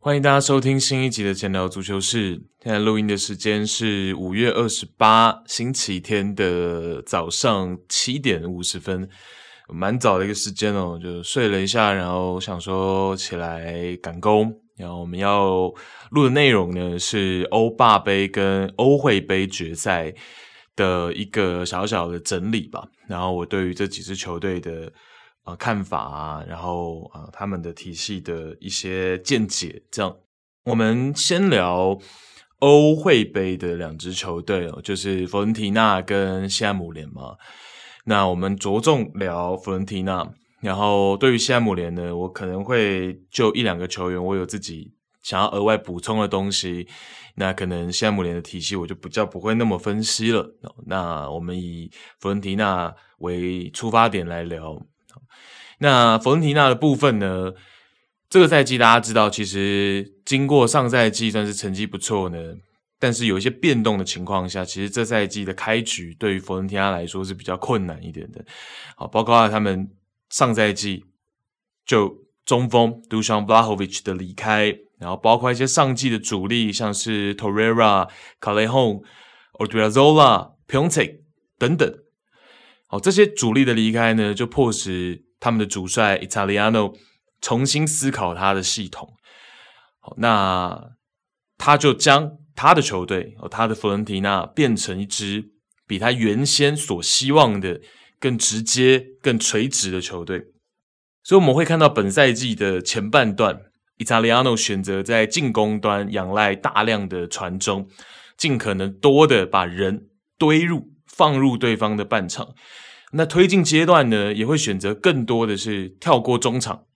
欢迎大家收听新一集的《闲聊足球室》。现在录音的时间是五月二十八星期天的早上七点五十分，蛮早的一个时间哦。就睡了一下，然后想说起来赶工。然后我们要录的内容呢是欧霸杯跟欧会杯决赛的一个小小的整理吧。然后我对于这几支球队的。啊、看法啊，然后啊、他们的体系的一些见解，这样，我们先聊欧会杯的两支球队哦，就是佛伦提纳跟西汉姆联嘛。那我们着重聊佛伦提纳，然后对于西汉姆联呢，我可能会就一两个球员，我有自己想要额外补充的东西。那可能西汉姆联的体系，我就比较不会那么分析了。那我们以弗伦提纳为出发点来聊。那佛伦提纳的部分呢？这个赛季大家知道，其实经过上赛季算是成绩不错呢，但是有一些变动的情况下，其实这赛季的开局对于佛伦提纳来说是比较困难一点的。好，包括他们上赛季就中锋 Dusan Vlahovic 的离开，然后包括一些上季的主力，像是 Torreira、Callejon、Odriozola、Piontek 等等。好，这些主力的离开呢，就迫使他们的主帅 Italiano 重新思考他的系统，好，那他就将他的球队哦，他的佛伦提纳变成一支比他原先所希望的更直接、更垂直的球队。所以我们会看到本赛季的前半段，Italiano 选择在进攻端仰赖大量的传中，尽可能多的把人堆入、放入对方的半场。那推进阶段呢，也会选择更多的是跳过中场，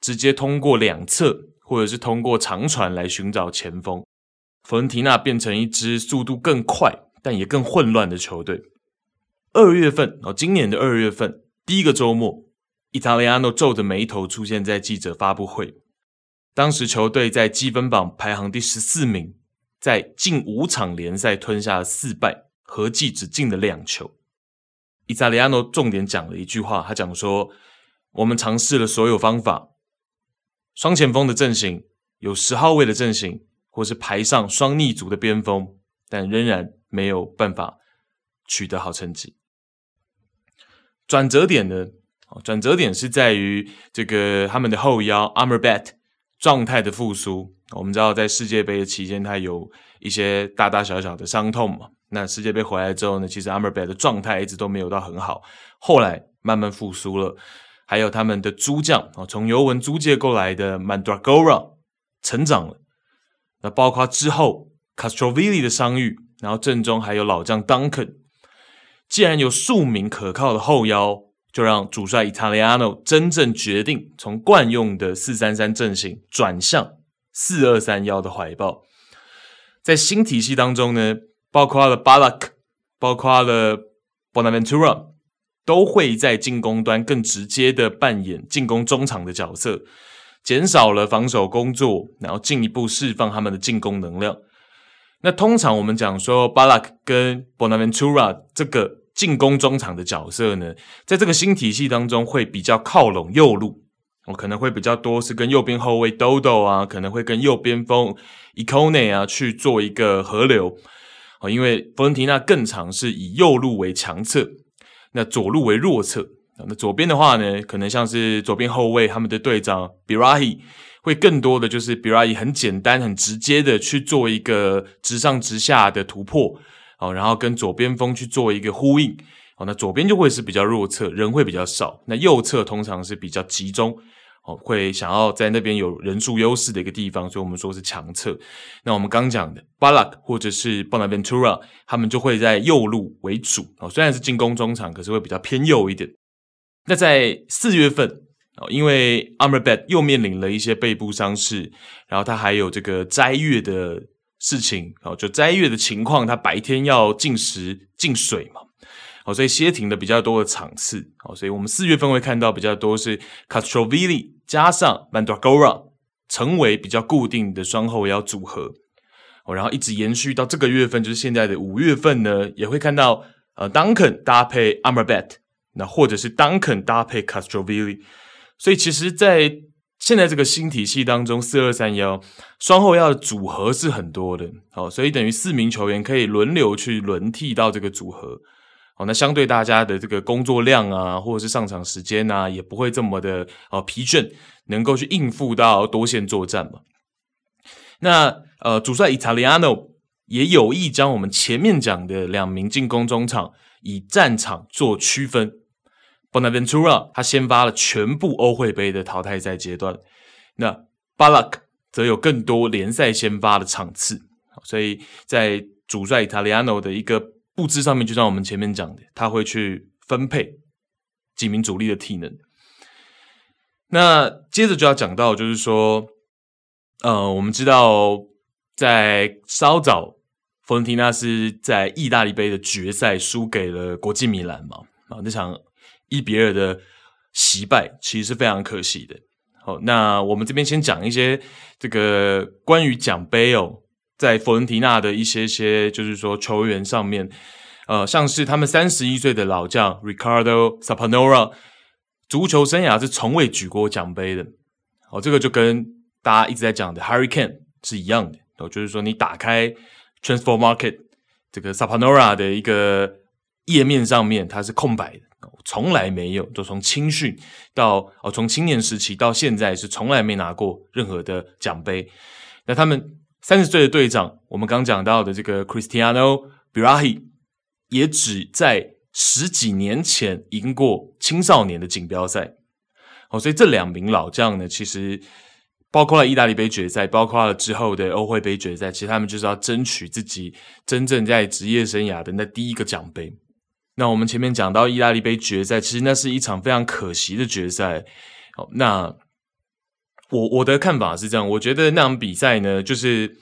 直接通过两侧或者是通过长传来寻找前锋。佛伦提纳变成一支速度更快但也更混乱的球队。二月份哦，今年的二月份第一个周末，Italiano 皱着眉头出现在记者发布会。当时球队在积分榜排行第十四名，在近五场联赛吞下了四败，合计只进了两球。伊塔利亚诺重点讲了一句话，他讲说：“我们尝试了所有方法，双前锋的阵型，有十号位的阵型，或是排上双逆足的边锋，但仍然没有办法取得好成绩。转折点呢？转折点是在于这个他们的后腰 a m r b a t 状态的复苏。我们知道，在世界杯的期间，他有一些大大小小的伤痛嘛。”那世界杯回来之后呢，其实 a m r b a t 的状态一直都没有到很好，后来慢慢复苏了。还有他们的租将啊，从尤文租借过来的 Mandragora 成长了。那包括之后 Castrovilli 的伤愈，然后阵中还有老将 Duncan。既然有数名可靠的后腰，就让主帅 Italiano 真正决定从惯用的四三三阵型转向四二三幺的怀抱。在新体系当中呢，包括了巴拉克，包括了 Bonaventura，都会在进攻端更直接的扮演进攻中场的角色，减少了防守工作，然后进一步释放他们的进攻能量。那通常我们讲说巴拉克跟 Bonaventura 这个进攻中场的角色呢，在这个新体系当中会比较靠拢右路，我可能会比较多是跟右边后卫 Dodo 啊，可能会跟右边锋 Ikoné 啊去做一个合流。因为佛伦提纳更常是以右路为强侧，那左路为弱侧。那左边的话呢，可能像是左边后卫他们的队长 Birahi 会更多的就是 Birahim 很简单、很直接的去做一个直上直下的突破，哦，然后跟左边锋去做一个呼应。哦，那左边就会是比较弱侧，人会比较少。那右侧通常是比较集中。哦，会想要在那边有人数优势的一个地方，所以我们说是强侧。那我们刚讲的巴拉克或者是 Bonaventura，他们就会在右路为主。哦，虽然是进攻中场，可是会比较偏右一点。那在四月份，哦，因为 Amrabat 又面临了一些背部伤势，然后他还有这个斋月的事情，哦，就斋月的情况，他白天要进食进水嘛。哦，所以歇停的比较多的场次，哦，所以我们四月份会看到比较多是 Castrovilli 加上 Mandragora 成为比较固定的双后腰组合，哦，然后一直延续到这个月份，就是现在的五月份呢，也会看到呃，Duncan 搭配 Amrabat，那或者是 Duncan 搭配 Castrovilli，所以其实，在现在这个新体系当中，四二三幺双后腰的组合是很多的，好，所以等于四名球员可以轮流去轮替到这个组合，好，那相对大家的这个工作量啊，或者是上场时间啊，也不会这么的呃疲倦。能够去应付到多线作战嘛？那呃，主帅 Italiano 也有意将我们前面讲的两名进攻中场以战场做区分。Bonaventura 他先发了全部欧会杯的淘汰赛阶段，那 Balak 则有更多联赛先发的场次。所以在主帅 Italiano 的一个布置上面，就像我们前面讲的，他会去分配几名主力的体能。那接着就要讲到，就是说，呃，我们知道在稍早，佛伦蒂纳是在意大利杯的决赛输给了国际米兰嘛，啊，那场一比二的惜败其实是非常可惜的。好，那我们这边先讲一些这个关于奖杯哦，在佛伦蒂纳的一些些，就是说球员上面，呃，像是他们三十一岁的老将 Ricardo Sapanora，。足球生涯是从未举过奖杯的，哦，这个就跟大家一直在讲的 Harry Kane 是一样的，哦，就是说你打开 Transfer Market 这个 Sapanora 的一个页面上面，它是空白的，从来没有，就从青训到哦，从青年时期到现在是从来没拿过任何的奖杯。那他们三十岁的队长，我们刚讲到的这个 Cristiano Birahi 也只在。十几年前赢过青少年的锦标赛，哦，所以这两名老将呢，其实包括了意大利杯决赛，包括了之后的欧会杯决赛，其实他们就是要争取自己真正在职业生涯的那第一个奖杯。那我们前面讲到意大利杯决赛，其实那是一场非常可惜的决赛。哦，那我我的看法是这样，我觉得那场比赛呢，就是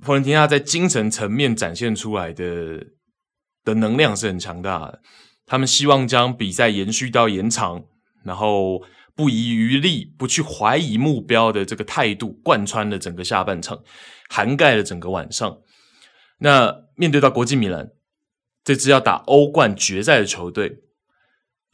佛伦蒂纳在精神层面展现出来的。的能量是很强大的，他们希望将比赛延续到延长，然后不遗余力、不去怀疑目标的这个态度贯穿了整个下半场，涵盖了整个晚上。那面对到国际米兰这支要打欧冠决赛的球队，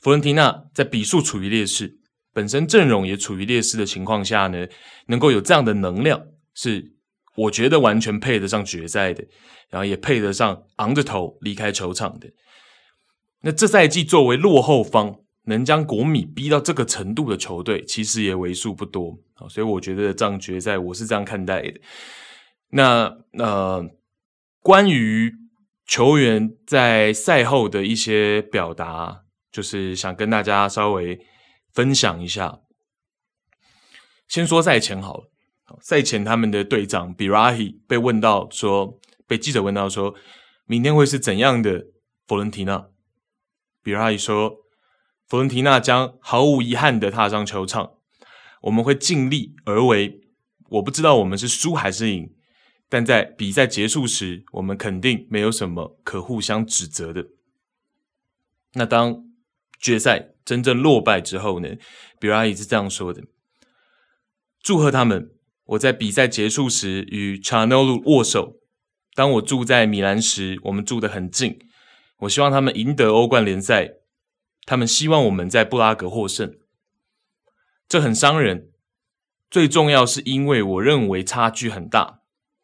佛伦蒂纳在比数处于劣势，本身阵容也处于劣势的情况下呢，能够有这样的能量，是我觉得完全配得上决赛的。然后也配得上昂着头离开球场的。那这赛季作为落后方，能将国米逼到这个程度的球队，其实也为数不多。所以我觉得这样决赛我是这样看待的。那呃，关于球员在赛后的一些表达，就是想跟大家稍微分享一下。先说赛前好了，赛前他们的队长 Birahim 被问到说。被记者问到说：“明天会是怎样的佛伦提纳？”比尔哈伊说：“佛伦提纳将毫无遗憾的踏上球场，我们会尽力而为。我不知道我们是输还是赢，但在比赛结束时，我们肯定没有什么可互相指责的。”那当决赛真正落败之后呢？比尔哈伊是这样说的：“祝贺他们！我在比赛结束时与查诺鲁握手。”当我住在米兰时，我们住得很近。我希望他们赢得欧冠联赛，他们希望我们在布拉格获胜。这很伤人，最重要是因为我认为差距很大。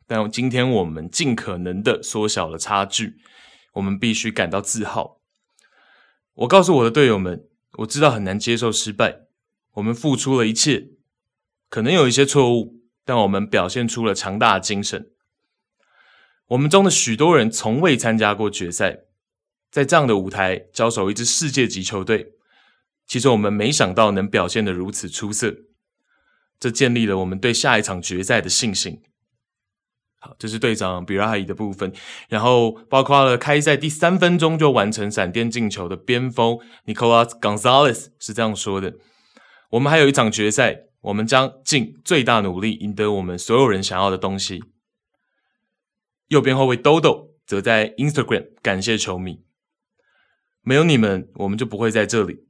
但今天我们尽可能的缩小了差距，我们必须感到自豪。我告诉我的队友们，我知道很难接受失败，我们付出了一切，可能有一些错误，但我们表现出了强大的精神。我们中的许多人从未参加过决赛，在这样的舞台交手一支世界级球队，其实我们没想到能表现得如此出色，这建立了我们对下一场决赛的信心。好，这是队长比拉哈伊的部分，然后包括了开赛第三分钟就完成闪电进球的边锋 Nicolas Gonzalez 是这样说的：“我们还有一场决赛，我们将尽最大努力赢得我们所有人想要的东西。”右边后卫 Dodo 则在 Instagram 感谢球迷，没有你们，我们就不会在这里。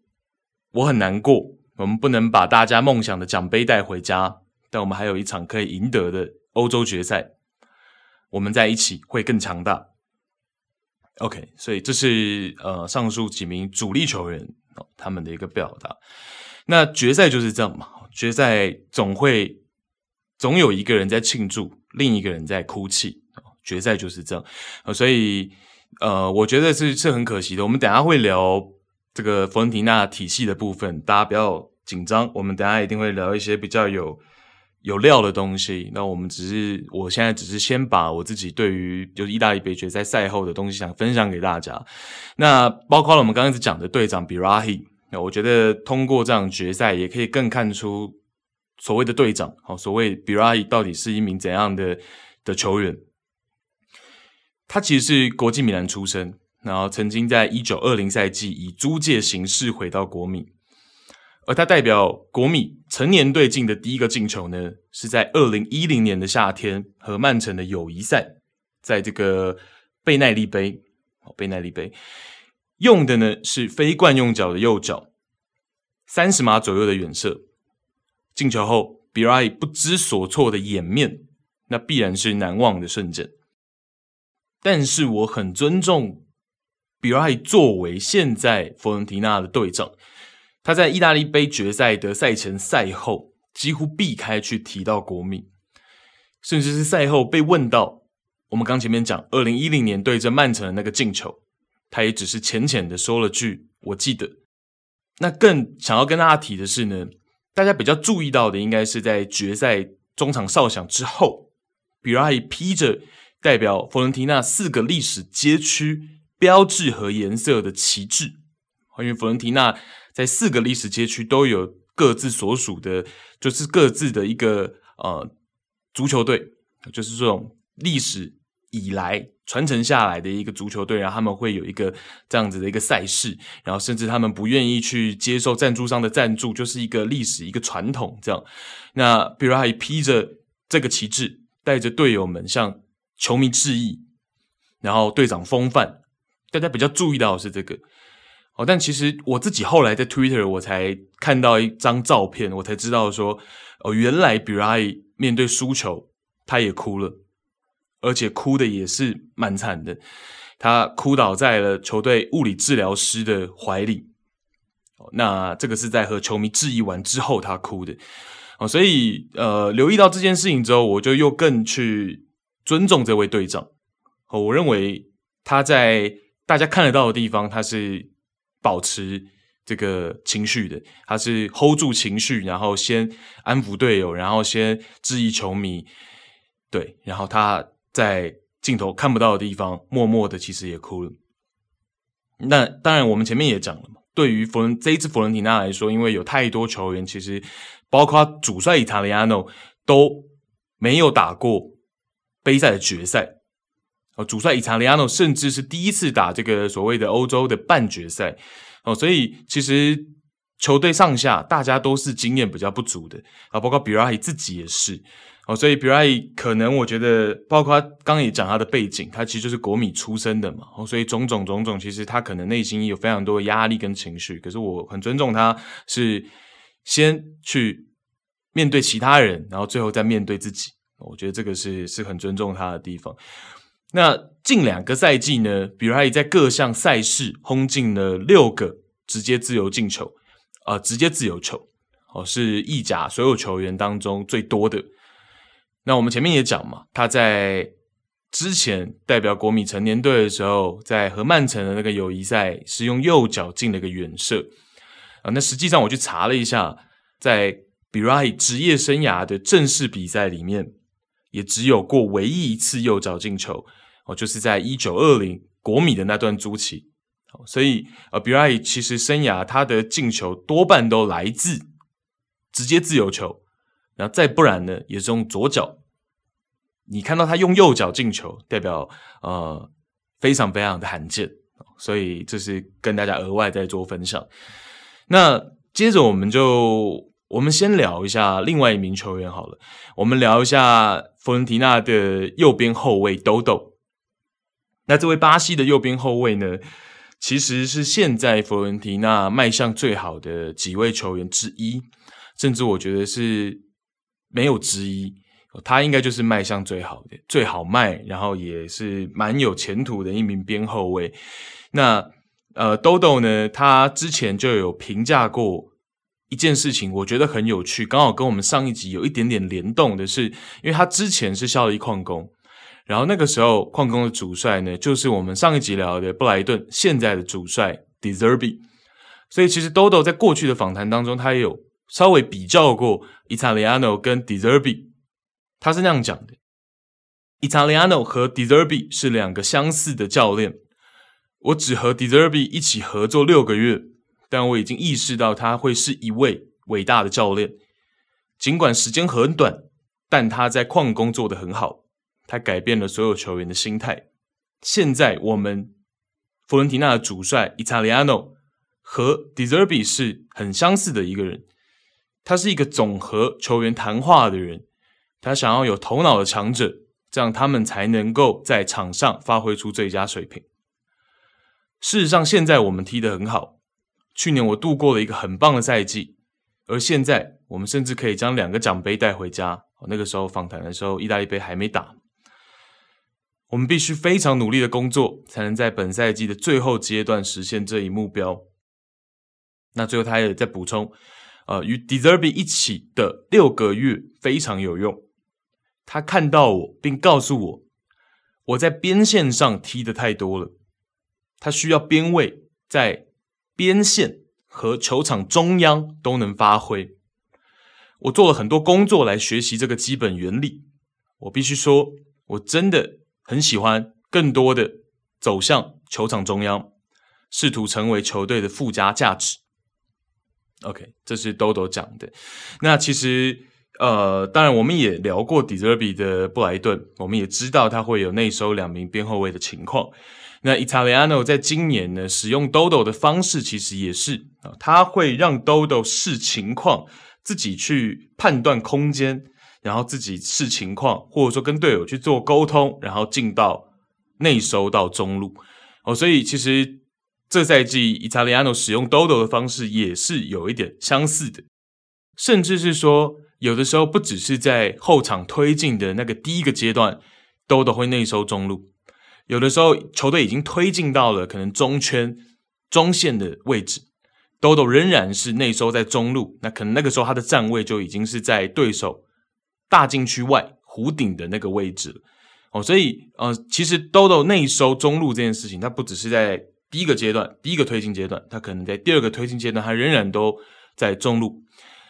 我很难过，我们不能把大家梦想的奖杯带回家，但我们还有一场可以赢得的欧洲决赛，我们在一起会更强大。OK，所以这是呃上述几名主力球员哦他们的一个表达。那决赛就是这样嘛，决赛总会总有一个人在庆祝，另一个人在哭泣。决赛就是这样，呃，所以呃，我觉得是是很可惜的。我们等下会聊这个佛恩提纳体系的部分，大家不要紧张。我们等下一定会聊一些比较有有料的东西。那我们只是，我现在只是先把我自己对于就是意大利杯决赛赛后的东西想分享给大家。那包括了我们刚刚讲的队长 Birahim，那我觉得通过这场决赛也可以更看出所谓的队长，好，所谓 Birahim 到底是一名怎样的的球员。他其实是国际米兰出身，然后曾经在一九二零赛季以租借形式回到国米，而他代表国米成年队进的第一个进球呢，是在二零一零年的夏天和曼城的友谊赛，在这个贝奈利杯，哦，贝奈利杯用的呢是非惯用脚的右脚，三十码左右的远射，进球后，Birahim 不知所措的掩面，那必然是难忘的瞬间。但是我很尊重 Birahim 作为现在佛伦提纳的队长，他在意大利杯决赛的赛前赛后几乎避开去提到国米，甚至是赛后被问到，我们刚前面讲二零一零年对阵曼城的那个进球，他也只是浅浅的说了句“我记得”。那更想要跟大家提的是呢，大家比较注意到的应该是在决赛中场哨响之后比拉尔披着。代表佛伦提纳四个历史街区标志和颜色的旗帜，因为佛伦提纳在四个历史街区都有各自所属的，就是各自的一个呃足球队，就是这种历史以来传承下来的一个足球队，然后他们会有一个这样子的一个赛事，然后甚至他们不愿意去接受赞助商的赞助，就是一个历史一个传统这样。那比如还披着这个旗帜，带着队友们向球迷致意，然后队长风范，大家比较注意到是这个哦。但其实我自己后来在 Twitter 我才看到一张照片，我才知道说哦，原来 b i r a i 面对输球，他也哭了，而且哭的也是蛮惨的。他哭倒在了球队物理治疗师的怀里。哦，那这个是在和球迷致意完之后他哭的哦。所以呃，留意到这件事情之后，我就又更去。尊重这位队长，哦我认为他在大家看得到的地方，他是保持这个情绪的，他是 hold 住情绪，然后先安抚队友，然后先质疑球迷，对，然后他在镜头看不到的地方，默默的其实也哭了。那当然，我们前面也讲了嘛，对于佛伦这一支佛伦提纳来说，因为有太多球员，其实包括主帅伊塔利亚诺都没有打过。杯赛的决赛，哦，主帅伊查利亚诺甚至是第一次打这个所谓的欧洲的半决赛，哦，所以其实球队上下大家都是经验比较不足的啊，包括 Birahim 自己也是，哦，所以 Birahim 可能我觉得，包括刚刚也讲他的背景，他其实就是国米出身的嘛，哦，所以种种种种，其实他可能内心有非常多的压力跟情绪，可是我很尊重他，是先去面对其他人，然后最后再面对自己。我觉得这个是是很尊重他的地方。那近两个赛季呢，比如他也在各项赛事轰进了六个直接自由进球，啊、直接自由球，哦，是意甲所有球员当中最多的。那我们前面也讲嘛，他在之前代表国米成年队的时候，在和曼城的那个友谊赛是用右脚进了一个远射，啊、那实际上我去查了一下，在 Birahim 职业生涯的正式比赛里面。也只有过唯一一次右脚进球哦，就是在一九二零国米的那段租期，所以呃，Birahim 其实生涯他的进球多半都来自直接自由球，然后再不然呢，也是用左脚。你看到他用右脚进球，代表呃非常非常的罕见，所以这是跟大家额外再做分享。那接着我们就。我们先聊一下另外一名球员好了，我们聊一下佛伦提纳的右边后卫豆豆。那这位巴西的右边后卫呢，其实是现在佛伦提纳卖相最好的几位球员之一，甚至我觉得是没有之一，他应该就是卖相最好的、最好卖，然后也是蛮有前途的一名边后卫。那呃，Dodo 呢，他之前就有评价过一件事情，我觉得很有趣，刚好跟我们上一集有一点点联动的是，因为他之前是效力矿工，然后那个时候矿工的主帅呢，就是我们上一集聊的布莱顿现在的主帅 De Zerbi，所以其实 Dodo 在过去的访谈当中，他也有稍微比较过 Italiano 跟 De Zerbi，他是那样讲的：Italiano 和 De Zerbi 是两个相似的教练。我只和 De Zerbi 一起合作六个月，但我已经意识到他会是一位伟大的教练。尽管时间很短，但他在矿工做得很好。他改变了所有球员的心态。现在我们佛伦提纳的主帅 Italiano 和 De Zerbi 是很相似的一个人。他是一个总和球员谈话的人。他想要有头脑的强者，这样他们才能够在场上发挥出最佳水平。事实上，现在我们踢得很好。去年我度过了一个很棒的赛季，而现在我们甚至可以将两个奖杯带回家。那个时候访谈的时候，意大利杯还没打。我们必须非常努力的工作，才能在本赛季的最后阶段实现这一目标。那最后他也在补充，呃，与 Deserbi 一起的六个月非常有用。他看到我，并告诉我，我在边线上踢得太多了。他需要边位在边线和球场中央都能发挥。我做了很多工作来学习这个基本原理。我必须说，我真的很喜欢更多的走向球场中央，试图成为球队的附加价值。OK，这是 Dodo 讲的。那其实，呃，当然我们也聊过 De Zerbi 的布莱顿，我们也知道他会有内收两名边后卫的情况。那 Italiano 在今年呢，使用 Dodo 的方式其实也是啊，他会让 Dodo 视情况，自己去判断空间，然后自己视情况，或者说跟队友去做沟通，然后进到内收到中路哦。所以其实这赛季 Italiano 使用 Dodo 的方式也是有一点相似的，甚至是说有的时候不只是在后场推进的那个第一个阶段，Dodo 会内收中路。有的时候，球队已经推进到了可能中圈、中线的位置，Dodo 仍然是内收在中路。那可能那个时候他的站位就已经是在对手大禁区外弧顶的那个位置。哦，所以呃，其实 Dodo 内收中路这件事情，它不只是在第一个阶段、第一个推进阶段，它可能在第二个推进阶段，它仍然都在中路。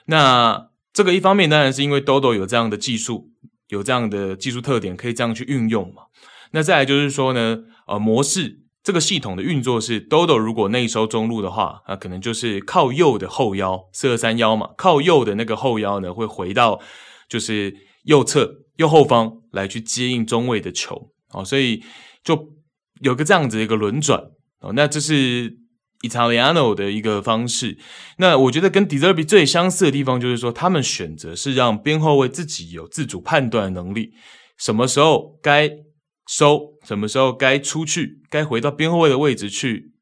那这个一方面当然是因为 Dodo 有这样的技术，有这样的技术特点，可以这样去运用嘛。那再来就是说呢，呃，模式这个系统的运作是，Dodo 如果内收中路的话，啊，可能就是靠右的后腰，四二三幺嘛，靠右的那个后腰呢，会回到就是右侧右后方来去接应中卫的球，哦，所以就有个这样子的一个轮转，哦，那这是 Italiano 的一个方式。那我觉得跟 De Zerbi 最相似的地方就是说，他们选择是让边后卫自己有自主判断能力，什么时候该。收什么时候该出去，该回到边后卫的位置去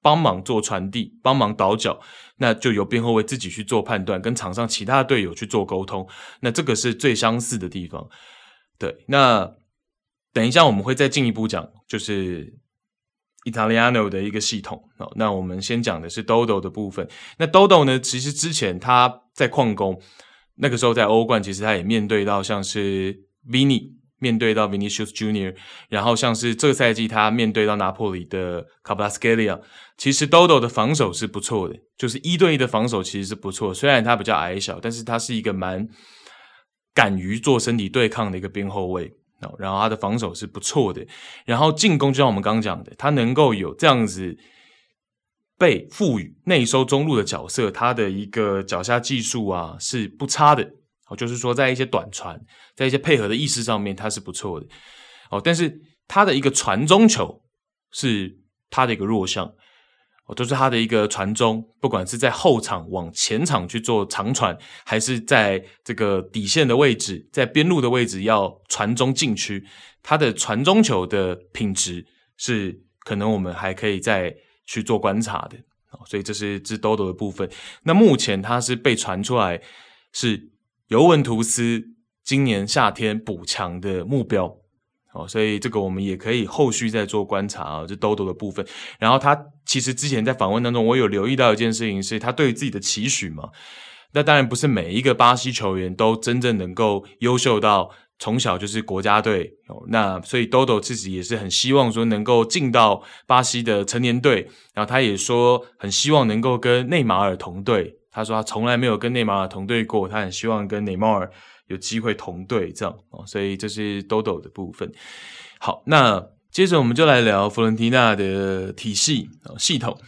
帮忙做传递，帮忙倒脚，那就由边后卫自己去做判断，跟场上其他队友去做沟通。那这个是最相似的地方。对，那等一下我们会再进一步讲，就是 Italiano 的一个系统。好，那我们先讲的是 Dodo 的部分。那 Dodo 呢，其实之前他在矿工那个时候在欧冠，其实他也面对到像是 Vini。面对到 Vinicius Junior，然后像是这个赛季他面对到拿破里的 Kvaratskhelia，其实 Dodo 的防守是不错的，就是一对一的防守其实是不错。虽然他比较矮小，但是他是一个蛮敢于做身体对抗的一个边后卫，然后他的防守是不错的。然后进攻就像我们刚刚讲的，他能够有这样子被赋予内收中路的角色，他的一个脚下技术啊是不差的。哦，就是说，在一些短传，在一些配合的意识上面，他是不错的。哦，但是他的一个传中球是他的一个弱项。哦，都是他的一个传中，不管是在后场往前场去做长传，还是在这个底线的位置，在边路的位置要传中禁区，他的传中球的品质是可能我们还可以再去做观察的。哦，所以这是这 Dodo 的部分。那目前他是被传出来是。尤文图斯今年夏天补强的目标。哦，所以这个我们也可以后续再做观察啊，就豆豆的部分。然后他其实之前在访问当中，我有留意到一件事情，是他对于自己的期许嘛。那当然不是每一个巴西球员都真正能够优秀到从小就是国家队哦。那所以豆豆自己也是很希望说能够进到巴西的成年队。然后他也说很希望能够跟内马尔同队。他说他从来没有跟内马尔同队过，他很希望跟内马尔。有机会同队这样哦，所以这是豆豆的部分。好，那接着我们就来聊佛伦提纳的体系啊系统。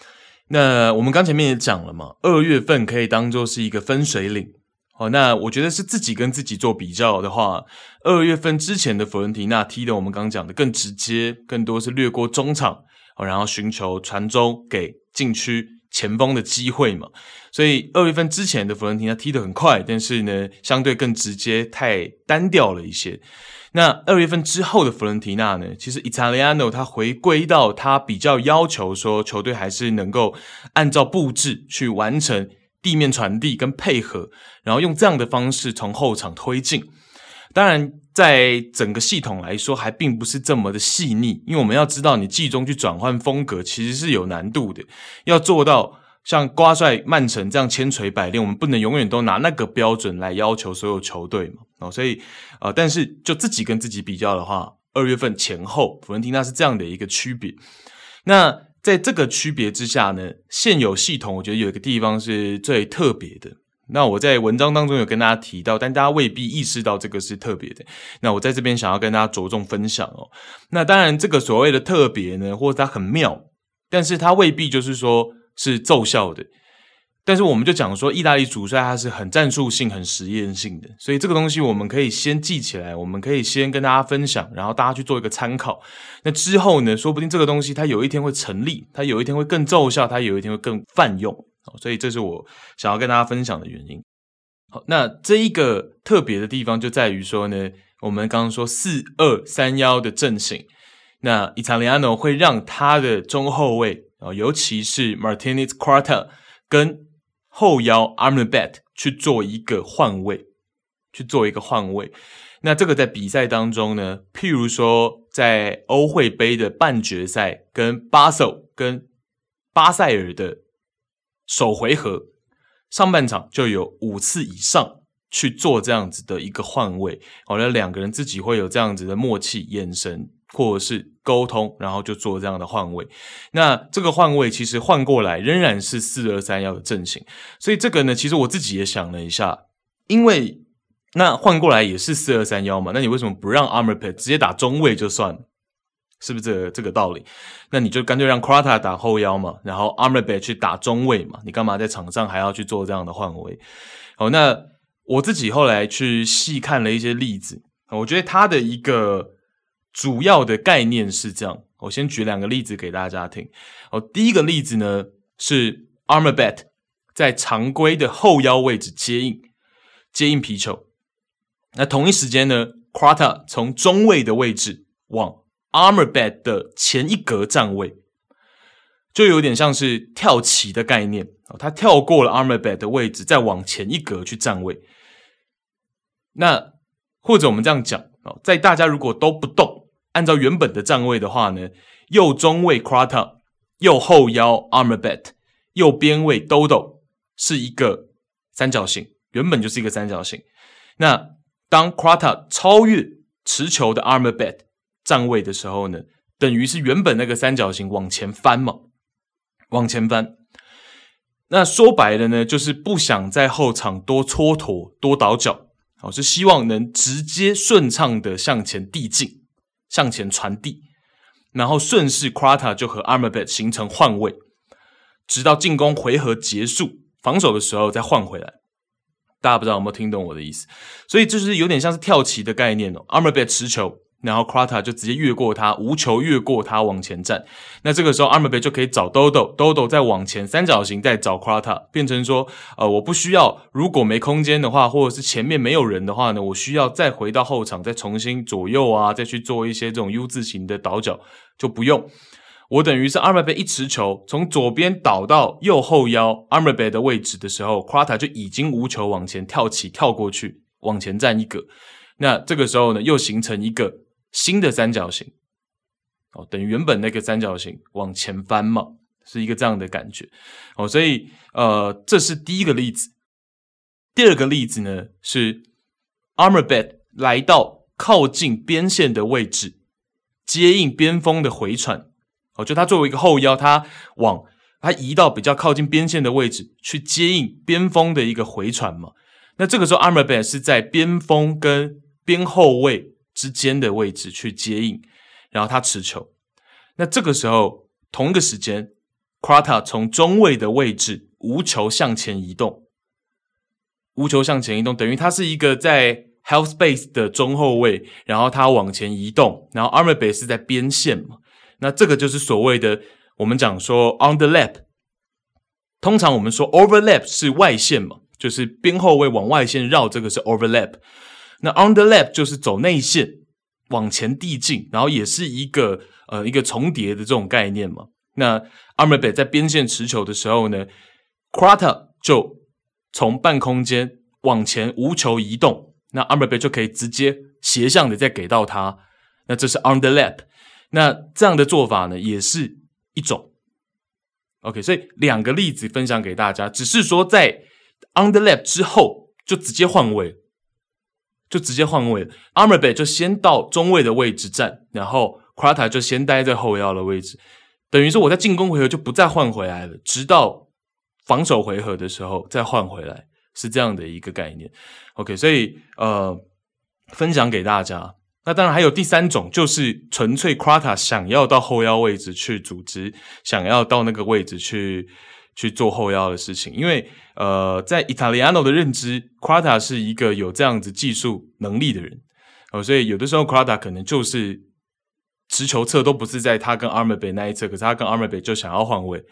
那我们刚前面也讲了嘛，二月份可以当做是一个分水岭。好，那我觉得是自己跟自己做比较的话，二月份之前的佛伦提纳踢的我们刚讲的更直接，更多是掠过中场，然后寻求传中给禁区。前锋的机会嘛，所以二月份之前的弗伦提纳踢得很快，但是呢，相对更直接，太单调了一些。那二月份之后的弗伦提纳呢，其实 Italiano 他回归到他比较要求说，球队还是能够按照布置去完成地面传递跟配合，然后用这样的方式从后场推进。当然，在整个系统来说，还并不是这么的细腻，因为我们要知道，你季中去转换风格，其实是有难度的。要做到像瓜帅曼城这样千锤百炼，我们不能永远都拿那个标准来要求所有球队嘛。哦，所以，呃，但是就自己跟自己比较的话，二月份前后，弗伦提纳是这样的一个区别。那在这个区别之下呢，现有系统，我觉得有一个地方是最特别的。那我在文章当中有跟大家提到，但大家未必意识到这个是特别的。那我在这边想要跟大家着重分享哦。那当然，这个所谓的特别呢，或者它很妙，但是它未必就是说是奏效的。但是我们就讲说，意大利主帅他是很战术性、很实验性的，所以这个东西我们可以先记起来，我们可以先跟大家分享，然后大家去做一个参考。那之后呢，说不定这个东西它有一天会成立，它有一天会更奏效，它有一天会更泛用。所以这是我想要跟大家分享的原因。好，那这一个特别的地方就在于说呢，我们刚刚说四二三幺的阵型，那 Italiano 会让他的中后卫啊，尤其是 Martinez Quarta 跟后腰 Amrabat 去做一个换位，去做一个换位。那这个在比赛当中呢，譬如说在欧会杯的半决赛，跟巴塞跟巴塞尔的。首回合上半场就有五次以上去做这样子的一个换位，好像两个人自己会有这样子的默契、眼神或者是沟通，然后就做这样的换位。那这个换位其实换过来仍然是四二三幺的阵型，所以这个呢，其实我自己也想了一下，因为那换过来也是四二三幺嘛，那你为什么不让 Amrabat 直接打中卫就算了？是不是这个这个道理？那你就干脆让 Quarta 打后腰嘛，然后 Armabat 去打中卫嘛，你干嘛在场上还要去做这样的换位？好，那我自己后来去细看了一些例子，我觉得它的一个主要的概念是这样。我先举两个例子给大家听。哦，第一个例子呢是 Armabat 在常规的后腰位置接应接应皮球，那同一时间呢，Quarta 从中卫的位置往 Armabed 的前一格站位，就有点像是跳棋的概念，他跳过了 Armabed 的位置，再往前一格去站位。那或者我们这样讲啊，在大家如果都不动，按照原本的站位的话呢，右中卫 Quarta，右后腰 Armabed，右边位 Dodo 是一个三角形，原本就是一个三角形。那当 Quarta 超越持球的 Armabed 站位的时候呢，等于是原本那个三角形往前翻嘛，往前翻。那说白了呢，就是不想在后场多蹉跎、多倒脚，哦，是希望能直接顺畅的向前递进、向前传递，然后顺势 Quata 就和 a r m a b e t 形成换位，直到进攻回合结束、防守的时候再换回来。大家不知道有没有听懂我的意思？所以就是有点像是跳棋的概念哦 a r m a b e t 持球。然后 Quarta 就直接越过他，无球越过他往前站。那这个时候 Amrabat 就可以找 Dodo，Dodo 再往前三角形再找 Quarta，变成说，呃，我不需要，如果没空间的话，或者是前面没有人的话呢，我需要再回到后场，再重新左右啊，再去做一些这种 U 字形的倒脚，就不用。我等于是 Amrabat 一持球，从左边倒到右后腰 Amrabat 的位置的时候，Quarta 就已经无球往前跳起跳过去，往前站一个，那这个时候呢，又形成一个新的三角形，哦，等于原本那个三角形往前翻嘛，是一个这样的感觉，哦，所以呃，这是第一个例子。第二个例子呢是 Armorbed 来到靠近边线的位置，接应边锋的回传，哦，就他作为一个后腰，他往他移到比较靠近边线的位置去接应边锋的一个回传嘛。那这个时候 Armorbet 是在边锋跟边后卫之间的位置去接应，然后他持球。那这个时候，同一个时间，Krata 从中卫的位置无球向前移动，无球向前移动，等于他是一个在 half space 的中后卫，然后他往前移动，然后 Amrabat 是在边线嘛。那这个就是所谓的我们讲说 On the Lap，通常我们说 overlap 是外线嘛。就是边后卫往外线绕，这个是 overlap。那 underlap 就是走内线往前递进，然后也是一个呃一个重叠的这种概念嘛。那 Amrabat 在边线持球的时候呢，Korata 就从半空间往前无球移动，那 Amrabat 就可以直接斜向的再给到他。那这是 underlap。那这样的做法呢，也是一种。OK，所以两个例子分享给大家，只是说在。Underlap 之后就直接换位，就直接换位了。Amrabat 就先到中卫的位置站，然后 Korata 就先待在后腰的位置，等于说我在进攻回合就不再换回来了，直到防守回合的时候再换回来，是这样的一个概念。OK，所以呃，分享给大家。那当然还有第三种，就是纯粹 Korata 想要到后腰位置去组织，想要到那个位置去。去做后腰的事情，因为呃，在 Italiano 的认知，Korata 是一个有这样子技术能力的人，哦，所以有的时候 Korata 可能就是持球侧都不是在他跟 Amrabat 那一侧，可是他跟 Amrabat 就想要换位，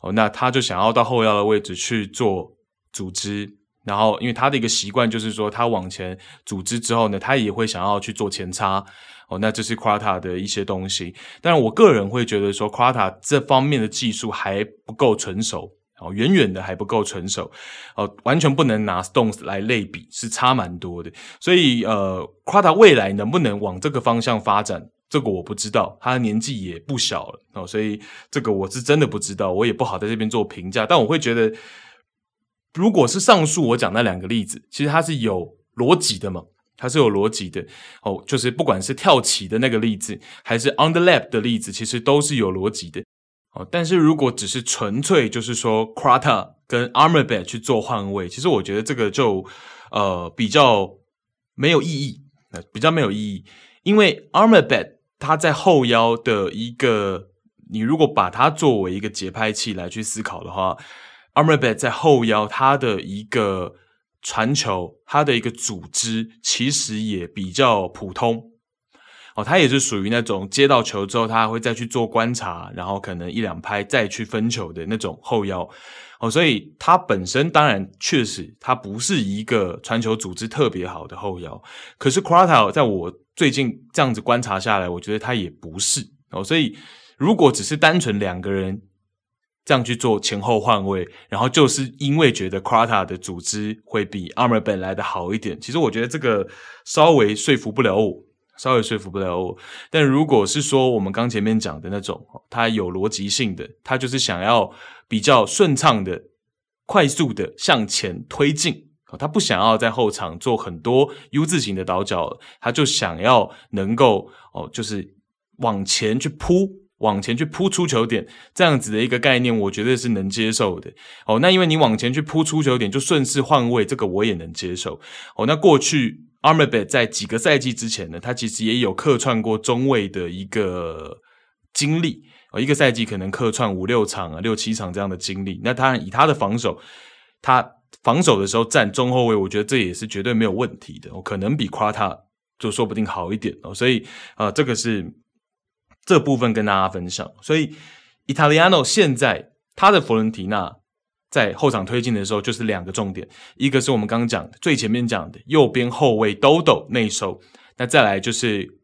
哦，那他就想要到后腰的位置去做组织，然后因为他的一个习惯就是说，他往前组织之后呢，他也会想要去做前插。哦，那这是 Korata 的一些东西，但是我个人会觉得说 Korata 这方面的技术还不够成熟，哦，远远的还不够成熟，哦，完全不能拿 Stones 来类比，是差蛮多的。所以，呃，Korata 未来能不能往这个方向发展，这个我不知道，他的年纪也不小了，哦，所以这个我是真的不知道，我也不好在这边做评价。但我会觉得，如果是上述我讲那两个例子，其实它是有逻辑的嘛。它是有逻辑的哦，就是不管是跳起的那个例子，还是 underlap 的例子，其实都是有逻辑的哦。但是如果只是纯粹就是说 Korata 跟 armor bet 去做换位，其实我觉得这个就呃比较没有意义，呃，比较没有意义。因为 armor bet 它在后腰的一个，你如果把它作为一个节拍器来去思考的话，armor bet 在后腰它的一个。传球，他的一个组织其实也比较普通。哦，他也是属于那种接到球之后，他还会再去做观察，然后可能一两拍再去分球的那种后腰。哦，所以他本身当然确实他不是一个传球组织特别好的后腰，可是 Korata 在我最近这样子观察下来，我觉得他也不是。哦，所以如果只是单纯两个人。这样去做前后换位，然后就是因为觉得 Korata 的组织会比 Amrabat 来的好一点。其实我觉得这个稍微说服不了我，稍微说服不了我。但如果是说我们刚前面讲的那种，它有逻辑性的，它就是想要比较顺畅的、快速的向前推进，他不想要在后场做很多 U 字形的倒脚，他就想要能够哦，就是往前去扑。往前去扑出球点，这样子的一个概念，我觉得是能接受的。哦，那因为你往前去扑出球点，就顺势换位，这个我也能接受。哦，那过去 Amrabat 在几个赛季之前呢，他其实也有客串过中卫的一个经历。哦，一个赛季可能客串五六场啊，六七场这样的经历。那他以他的防守，他防守的时候站中后卫，我觉得这也是绝对没有问题的。哦，可能比夸他就说不定好一点哦。所以啊，这个是。这部分跟大家分享，所以 Italiano 现在他的佛伦提纳在后场推进的时候，就是两个重点，一个是我们刚刚讲的最前面讲的右边后卫 Dodo 内收，那再来就是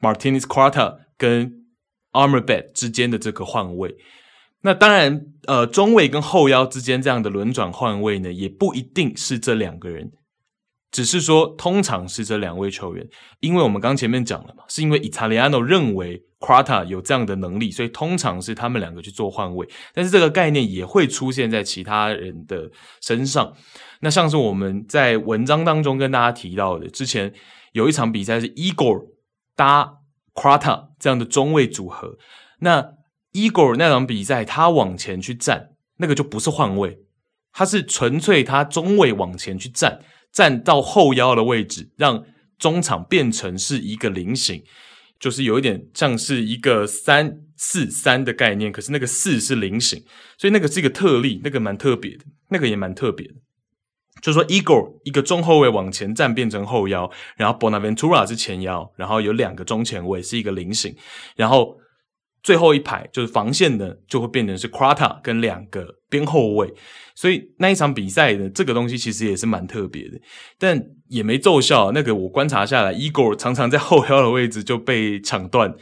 Martinez Quarta 跟 Armabed 之间的这个换位，那当然呃中卫跟后腰之间这样的轮转换位呢，也不一定是这两个人只是说通常是这两位球员，因为我们刚前面讲了嘛，是因为 Italiano 认为 Quarta 有这样的能力，所以通常是他们两个去做换位。但是这个概念也会出现在其他人的身上。那像是我们在文章当中跟大家提到的，之前有一场比赛是 Igor 搭 Quarta 这样的中位组合，那 Igor 那场比赛他往前去站，那个就不是换位，他是纯粹他中位往前去站。站到后腰的位置，让中场变成是一个菱形，就是有一点像是一个三四三的概念。可是那个四是菱形，所以那个是一个特例，那个蛮特别的，那个也蛮特别的。就是说，Igor 一个中后卫往前站变成后腰，然后 Bonaventura 是前腰，然后有两个中前卫是一个菱形，然后。最后一排就是防线的，就会变成是 Quarta 跟两个边后卫，所以那一场比赛的，这个东西其实也是蛮特别的，但也没奏效。那个我观察下来，Igor 常常在后腰的位置就被抢断。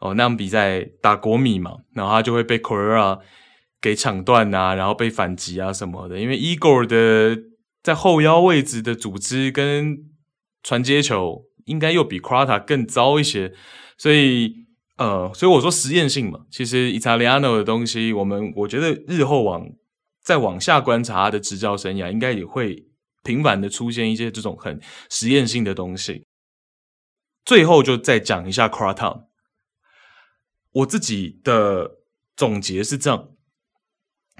哦，那场比赛打国米嘛，然后他就会被 Correa 给抢断啊，然后被反击啊什么的。因为 Igor 的在后腰位置的组织跟传接球，应该又比 Quarta 更糟一些，所以。呃，所以我说实验性嘛，其实 Italiano 的东西，我们我觉得日后往再往下观察他的执教生涯，应该也会频繁的出现一些这种很实验性的东西。最后就再讲一下 Quarta，我自己的总结是这样，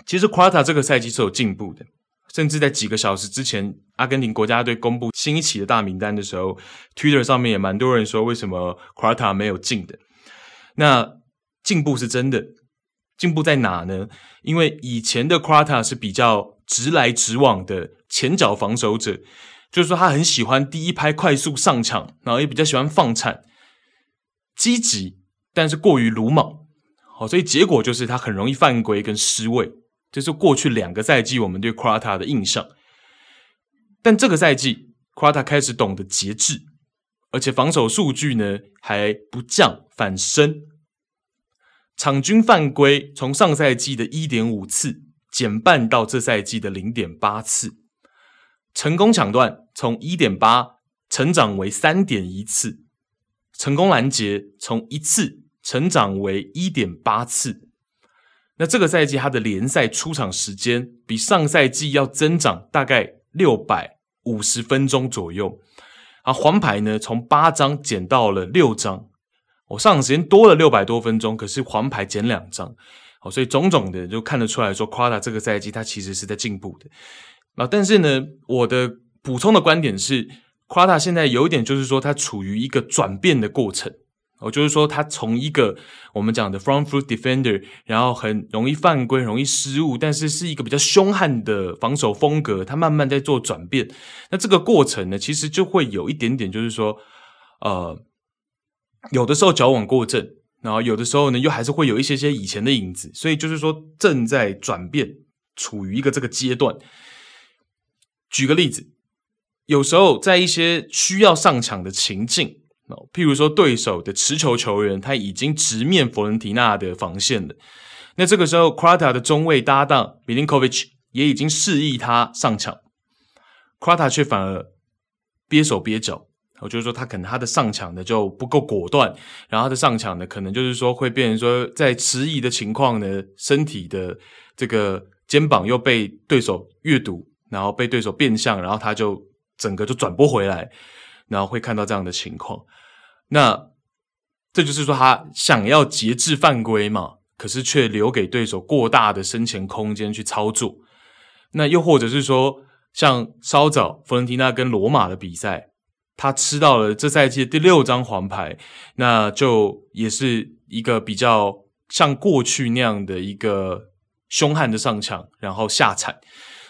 其实 Quarta 这个赛季是有进步的，甚至在几个小时之前，阿根廷国家队公布新一期的大名单的时候，Twitter 上面也蛮多人说，为什么 Quarta 没有进的。那进步是真的，进步在哪呢？因为以前的 Quarta 是比较直来直往的前脚防守者，就是说他很喜欢第一拍快速上场，然后也比较喜欢放铲，积极，但是过于鲁莽。好，所以结果就是他很容易犯规跟失位，这是过去两个赛季我们对 Quarta 的印象。但这个赛季 Quarta 开始懂得节制。而且防守数据呢还不降反升，场均犯规从上赛季的一点五次减半到这赛季的零点八次，成功抢断从一点八成长为三点一次，成功拦截从一次成长为一点八次。那这个赛季他的联赛出场时间比上赛季要增长大概六百五十分钟左右。啊，黄牌呢，从八张减到了六张，我上场时间多了六百多分钟，可是黄牌减两张，好，所以种种的就看得出来说夸塔这个赛季他其实是在进步的。啊，但是呢，我的补充的观点是夸塔现在有一点就是说，他处于一个转变的过程。我就是说，他从一个我们讲的 front foot defender，然后很容易犯规、容易失误，但是是一个比较凶悍的防守风格，他慢慢在做转变。那这个过程呢，其实就会有一点点，就是说，呃，有的时候矫枉过正，然后有的时候呢，又还是会有一些些以前的影子。所以就是说，正在转变，处于一个这个阶段。举个例子，有时候在一些需要上场的情境。譬如说，对手的持球球员他已经直面佛伦提纳的防线了，那这个时候，Quarta 的中卫搭档 Milinkovic 也已经示意他上抢，Quarta 却反而憋手憋脚。我就是说，他可能他的上抢呢就不够果断，然后他的上抢呢可能就是说会变成说在迟疑的情况呢，身体的这个肩膀又被对手阅读，然后被对手变向，然后他就整个就转不回来。然后会看到这样的情况，那这就是说他想要节制犯规嘛，可是却留给对手过大的身前空间去操作。那又或者是说，像稍早佛伦提纳跟罗马的比赛，他吃到了这赛季的第六张黄牌，那就也是一个比较像过去那样的一个凶悍的上抢，然后下铲。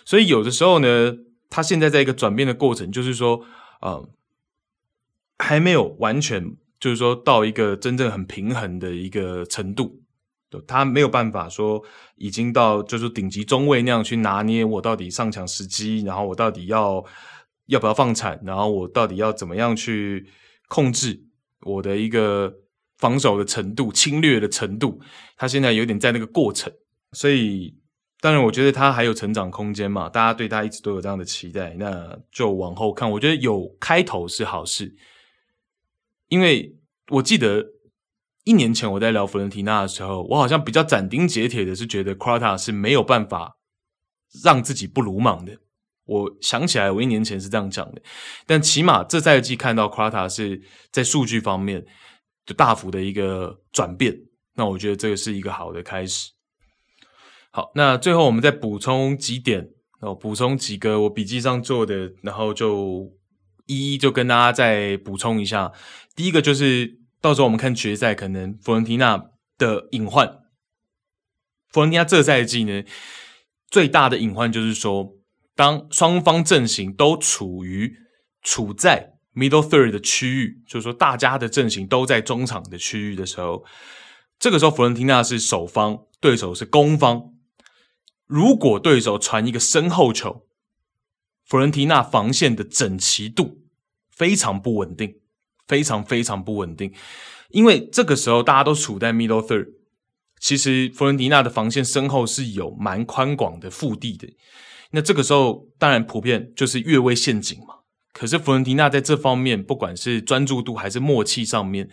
所以有的时候呢，他现在在一个转变的过程，就是说，呃。还没有完全，就是说到一个真正很平衡的一个程度，他没有办法说已经到就是顶级中卫那样去拿捏我到底上抢时机，然后我到底要要不要放铲，然后我到底要怎么样去控制我的一个防守的程度、侵略的程度，他现在有点在那个过程，所以当然，我觉得他还有成长空间嘛，大家对他一直都有这样的期待，那就往后看。我觉得有开头是好事，因为我记得一年前我在聊弗伦提纳的时候，我好像比较斩钉截铁的是觉得 q u a t a 是没有办法让自己不鲁莽的。我想起来，我一年前是这样讲的，但起码这赛季看到 q u a t a 是在数据方面就大幅的一个转变，那我觉得这个是一个好的开始。好，那最后我们再补充几点哦，补充几个我笔记上做的，然后就一一就跟大家再补充一下。第一个就是到时候我们看决赛，可能佛伦提纳的隐患，佛伦提纳这赛季呢最大的隐患就是说。当双方阵型都处于处在 middle third 的区域，就是说大家的阵型都在中场的区域的时候，这个时候弗伦提纳是守方，对手是攻方。如果对手传一个身后球，弗伦提纳防线的整齐度非常不稳定，非常非常不稳定，因为这个时候大家都处在 middle third，其实弗伦迪纳的防线身后是有蛮宽广的腹地的。那这个时候，当然普遍就是越位陷阱嘛。可是弗伦迪纳在这方面，不管是专注度还是默契上面，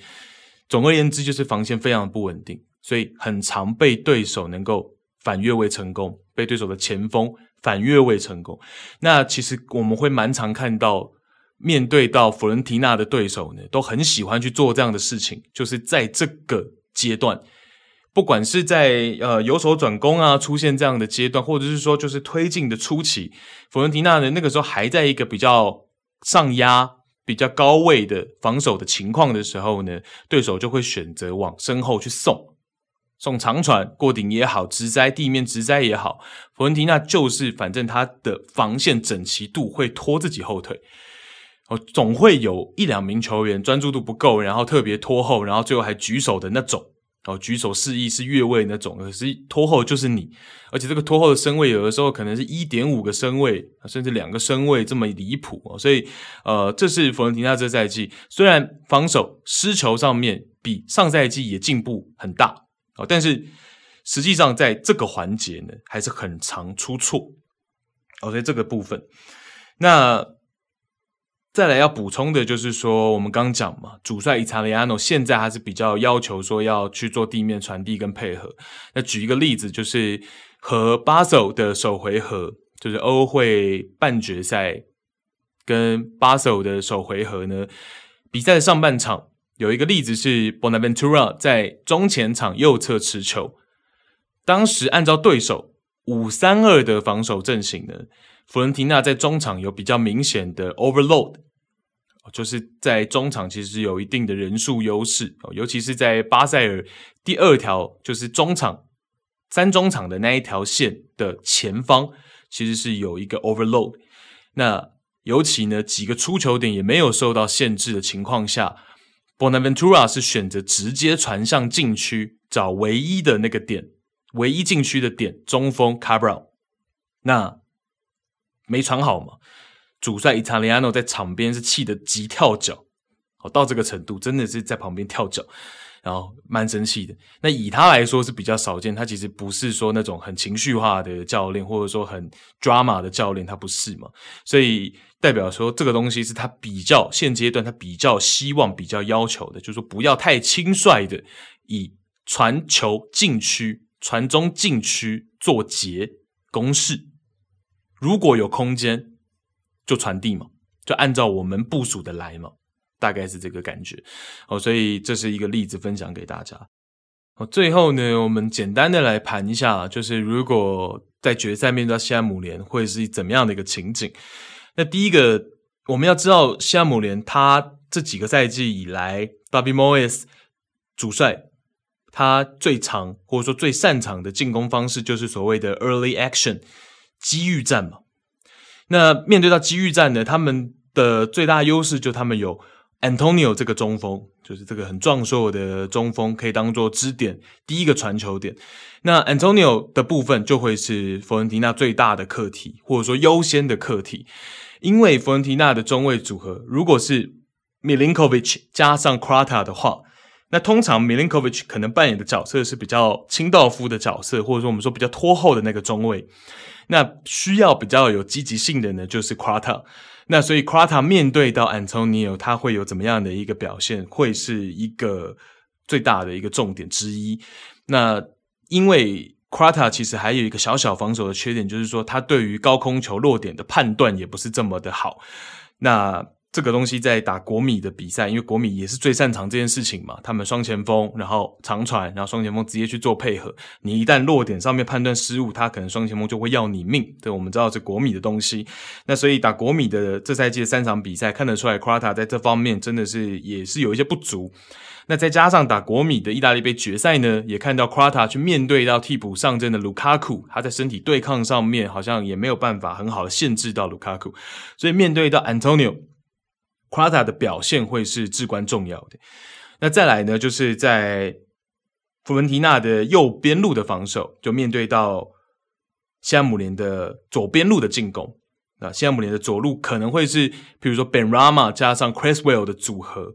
总而言之就是防线非常不稳定，所以很常被对手能够反越位成功，被对手的前锋反越位成功。那其实我们会蛮常看到，面对到弗伦提纳的对手呢，都很喜欢去做这样的事情，就是在这个阶段。不管是在呃由守转攻啊，出现这样的阶段，或者是说就是推进的初期，弗伦提纳呢那个时候还在一个比较上压、比较高位的防守的情况的时候呢，对手就会选择往身后去送，送长传、过顶也好，直塞地面直塞也好，弗伦提纳就是反正他的防线整齐度会拖自己后腿，哦，总会有一两名球员专注度不够，然后特别拖后，然后最后还举手的那种。哦，举手示意是越位那种，可是拖后就是你，而且这个拖后的身位有的时候可能是一点五个身位，甚至两个身位这么离谱哦。所以，呃，这是佛伦提纳这赛季虽然防守失球上面比上赛季也进步很大哦，但是实际上在这个环节呢，还是很常出错哦。所以这个部分，那。再来要补充的就是说，我们刚讲嘛，主帅伊查里亚诺现在还是比较要求说要去做地面传递跟配合。那举一个例子，就是和巴塞的首回合，就是欧会半决赛跟巴塞的首回合呢，比赛的上半场有一个例子是 Bonaventura 在中前场右侧持球，当时按照对手五三二的防守阵型呢。弗伦提纳在中场有比较明显的 overload，就是在中场其实有一定的人数优势，尤其是在巴塞尔第二条就是中场三中场的那一条线的前方，其实是有一个 overload。那尤其呢几个出球点也没有受到限制的情况下，Bonaventura 是选择直接传向禁区，找唯一的那个点，唯一禁区的点中锋 Cabral。那没传好嘛？主帅伊塔利安诺在场边是气得急跳脚，哦，到这个程度真的是在旁边跳脚，然后蛮生气的。那以他来说是比较少见，他其实不是说那种很情绪化的教练，或者说很 drama 的教练，他不是嘛？所以代表说这个东西是他比较现阶段他比较希望、比较要求的，就是说不要太轻率的以传球禁区、传中禁区做结公式。如果有空间，就传递嘛，就按照我们部署的来嘛，大概是这个感觉哦。所以这是一个例子分享给大家。哦，最后呢，我们简单的来盘一下，就是如果在决赛面对西汉姆联，会是怎么样的一个情景？那第一个，我们要知道西汉姆联他这几个赛季以来，David Moyes 主帅他最常或者说最擅长的进攻方式，就是所谓的 early action。机遇战嘛，那面对到机遇战呢，他们的最大优势就他们有 Antonio 这个中锋，就是这个很壮硕的中锋，可以当做支点，第一个传球点。那 Antonio 的部分就会是佛伦提纳最大的课题，或者说优先的课题，因为佛伦提纳的中卫组合如果是 Milinkovic 加上 Quarta 的话，那通常 Milinkovic 可能扮演的角色是比较清道夫的角色，或者说我们说比较拖后的那个中卫。那需要比较有积极性的呢，就是 Korata。那所以 Korata 面对到 Antonio，他会有怎么样的一个表现，会是一个最大的一个重点之一。那因为 Korata 其实还有一个小小防守的缺点，就是说他对于高空球落点的判断也不是这么的好。那这个东西在打国米的比赛，因为国米也是最擅长这件事情嘛。他们双前锋，然后长传，然后双前锋直接去做配合。你一旦落点上面判断失误，他可能双前锋就会要你命。对，我们知道是国米的东西。那所以打国米的这赛季的三场比赛，看得出来 Krata 在这方面真的是也是有一些不足。那再加上打国米的意大利杯决赛呢，也看到 Krata 去面对到替补上阵的卢卡库，他在身体对抗上面好像也没有办法很好的限制到卢卡库，所以面对到 Antonio。Korata 的表现会是至关重要的。那再来呢，就是在弗伦提纳的右边路的防守，就面对到西汉姆联的左边路的进攻。那西汉姆联的左路可能会是，比如说 Ben Rama 加上 Creswell 的组合。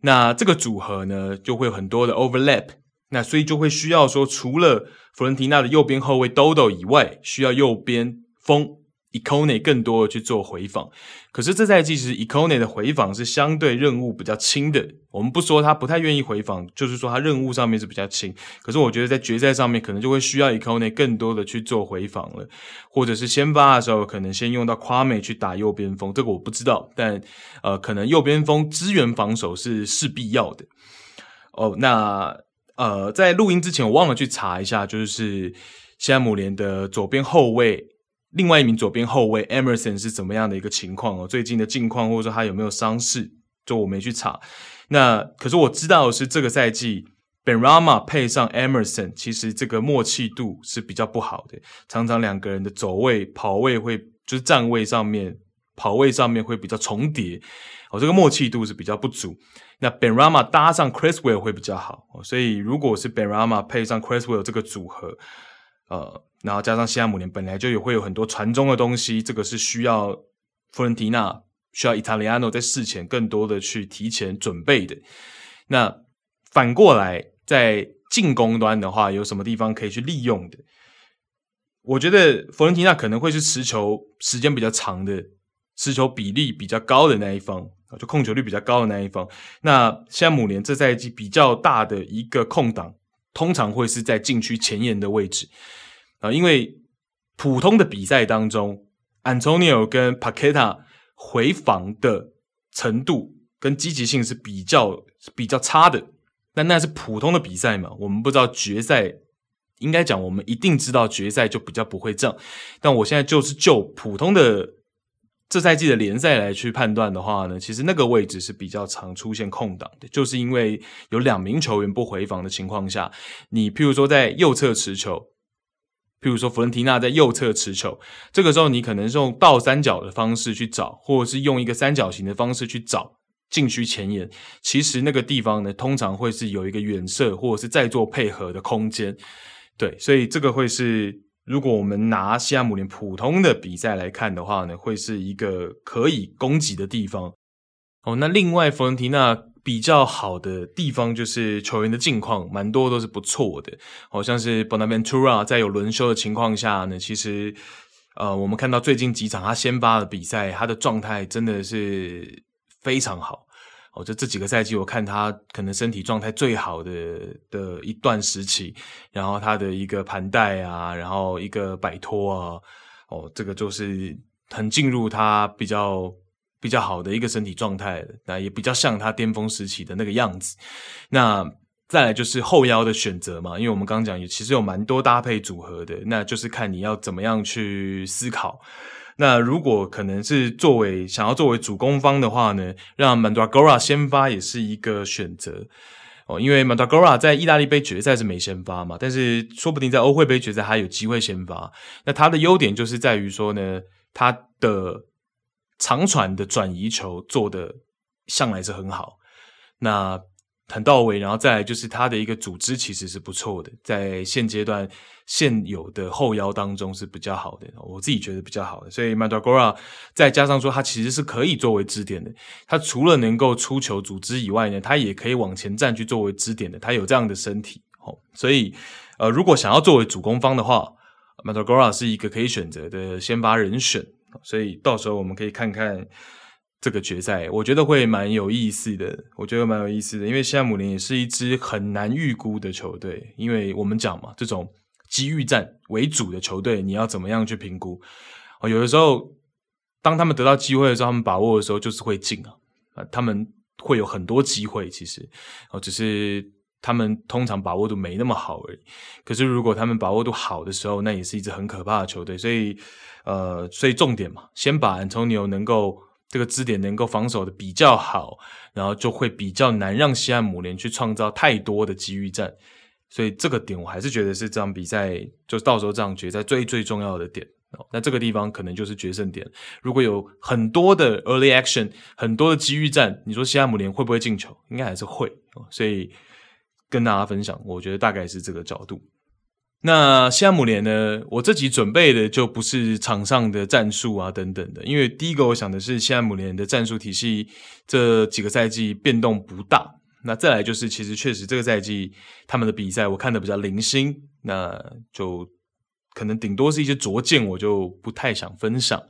那这个组合呢，就会有很多的 overlap。那所以就会需要说，除了弗伦提纳的右边后卫 Dodo 以外，需要右边锋。Ikone 更多的去做回防，可是这赛季其实 Ikone 的回防是相对任务比较轻的。我们不说他不太愿意回防，就是说他任务上面是比较轻。可是我觉得在决赛上面可能就会需要 Ikone 更多的去做回防了，或者是先发的时候可能先用到 Kwame 去打右边锋，这个我不知道。但呃，可能右边锋支援防守是是必要的。哦，那呃，在录音之前我忘了去查一下，就是西汉姆联的左边后卫。另外一名左边后卫 Emerson 是怎么样的一个情况哦？最近的近况或者说他有没有伤势，就我没去查。那可是我知道的是这个赛季 Ben Rama 配上 Emerson，其实这个默契度是比较不好的，常常两个人的走位、跑位会就是站位上面、跑位上面会比较重叠哦，这个默契度是比较不足。那 Ben Rama 搭上 Chriswell 会比较好哦，所以如果是 Ben Rama 配上 Chriswell 这个组合，呃。然后加上西汉姆联本来就有会有很多传中的东西，这个是需要佛伦提纳需要 Italiano 在事前更多的去提前准备的。那反过来在进攻端的话，有什么地方可以去利用的？我觉得佛伦提纳可能会是持球时间比较长的，持球比例比较高的那一方，就控球率比较高的那一方。那西汉姆联这赛季比较大的一个空档，通常会是在禁区前沿的位置。啊，因为普通的比赛当中，Antonio 跟 Paqueta 回防的程度跟积极性是比较比较差的。但那是普通的比赛嘛，我们不知道决赛，应该讲我们一定知道决赛就比较不会这样。但我现在就是就普通的这赛季的联赛来去判断的话呢，其实那个位置是比较常出现空档的，就是因为有两名球员不回防的情况下，你譬如说在右侧持球。譬如说，弗伦提纳在右侧持球，这个时候你可能是用倒三角的方式去找，或者是用一个三角形的方式去找禁区前沿。其实那个地方呢，通常会是有一个远射或者是再做配合的空间。对，所以这个会是，如果我们拿西汉姆联普通的比赛来看的话呢，会是一个可以攻击的地方。哦，那另外弗伦提纳。比较好的地方就是球员的近况，蛮多都是不错的。好像是 Bonaventura 在有轮休的情况下呢，其实呃，我们看到最近几场他先发的比赛，他的状态真的是非常好。哦，就这几个赛季，我看他可能身体状态最好的的一段时期，然后他的一个盘带啊，然后一个摆脱啊，哦，这个就是很进入他比较。比较好的一个身体状态，那也比较像他巅峰时期的那个样子。那再来就是后腰的选择嘛，因为我们刚刚讲也其实有蛮多搭配组合的，那就是看你要怎么样去思考。那如果可能是作为想要作为主攻方的话呢，让 Mandragora 先发也是一个选择哦，因为 Mandragora 在意大利杯决赛是没先发嘛，但是说不定在欧会杯决赛还有机会先发。那他的优点就是在于说呢，他的。长传的转移球做的向来是很好，那很到位，然后再来就是他的一个组织其实是不错的，在现阶段现有的后腰当中是比较好的，我自己觉得比较好的。所以 Mandragora 再加上说他其实是可以作为支点的，他除了能够出球组织以外呢，他也可以往前站去作为支点的，他有这样的身体。哦，所以呃，如果想要作为主攻方的话，Mandragora 是一个可以选择的先发人选。所以到时候我们可以看看。这个决赛我觉得会蛮有意思的，我觉得蛮有意思的，因为现在姆联也是一支很难预估的球队，因为我们讲嘛，这种机遇战为主的球队，你要怎么样去评估？有的时候当他们得到机会的时候，他们把握的时候就是会进啊，啊，他们会有很多机会，其实哦，只是他们通常把握度没那么好而已。可是如果他们把握度好的时候，那也是一支很可怕的球队。所以呃，所以重点嘛，先把 Antonio 能够。这个支点能够防守的比较好，然后就会比较难让西汉姆联去创造太多的机遇战，所以这个点我还是觉得是这场比赛就到时候这场决赛最最重要的点。那这个地方可能就是决胜点。如果有很多的 early action，很多的机遇战，你说西汉姆联会不会进球？应该还是会。所以跟大家分享，我觉得大概是这个角度。那西汉姆联呢？我这集准备的就不是场上的战术啊等等的，因为第一个我想的是西汉姆联的战术体系这几个赛季变动不大。那再来就是，其实确实这个赛季他们的比赛我看的比较零星，那就可能顶多是一些拙见，我就不太想分享。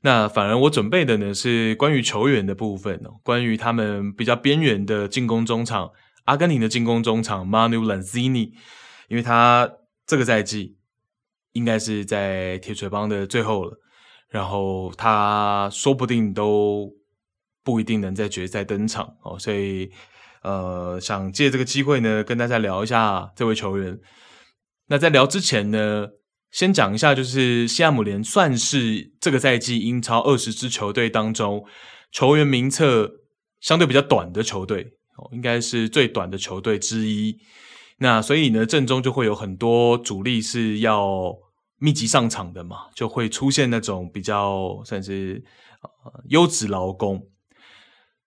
那反而我准备的呢是关于球员的部分哦，关于他们比较边缘的进攻中场，阿根廷的进攻中场 Manu Lanzini，因为他。这个赛季应该是在铁锤帮的最后了，然后他说不定都不一定能在决赛登场哦，所以呃，想借这个机会呢，跟大家聊一下这位球员。那在聊之前呢，先讲一下，就是西汉姆联算是这个赛季英超二十支球队当中球员名册相对比较短的球队哦，应该是最短的球队之一。那所以呢，阵中就会有很多主力是要密集上场的嘛，就会出现那种比较算是呃优质劳工。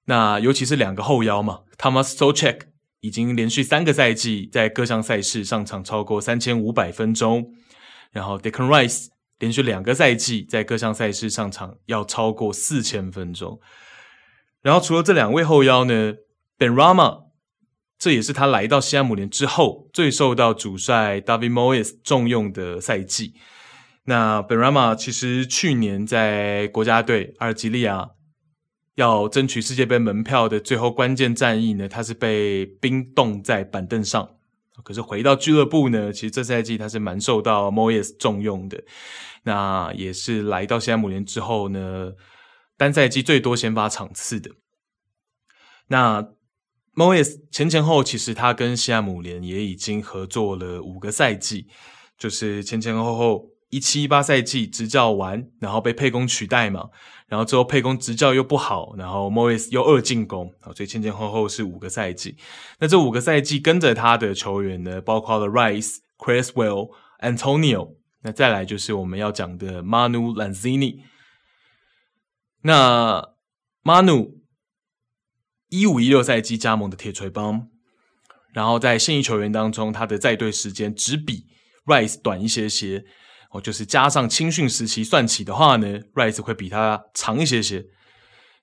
那尤其是两个后腰嘛，Thomas s o c h e c k 已经连续三个赛季在各项赛事上场超过三千五百分钟，然后 Deacon Rice 连续两个赛季在各项赛事上场要超过四千分钟。然后除了这两位后腰呢 Ben Rama，。这也是他来到西汉姆联之后最受到主帅 David Moyes 重用的赛季。那 Ben Rama 其实去年在国家队阿尔及利亚要争取世界杯门票的最后关键战役呢，他是被冰冻在板凳上。可是回到俱乐部呢，其实这赛季他是蛮受到 Moyes 重用的。那也是来到西汉姆联之后呢，单赛季最多先发场次的。那 Moyes 前前后其实他跟西汉姆联也已经合作了五个赛季，就是前前后后一七一八赛季执教完，然后被佩攻取代嘛，然后之后佩攻执教又不好，然后 Moyes 又二进攻，所以前前后后是五个赛季。那这五个赛季跟着他的球员呢，包括了 Rice、Cresswell、Antonio，那再来就是我们要讲的 Manu Lanzini。那 Manu。一五一六赛季加盟的铁锤帮，然后在现役球员当中，他的在队时间只比 Rice 短一些些。哦，就是加上青训时期算起的话呢，Rice 会比他长一些些。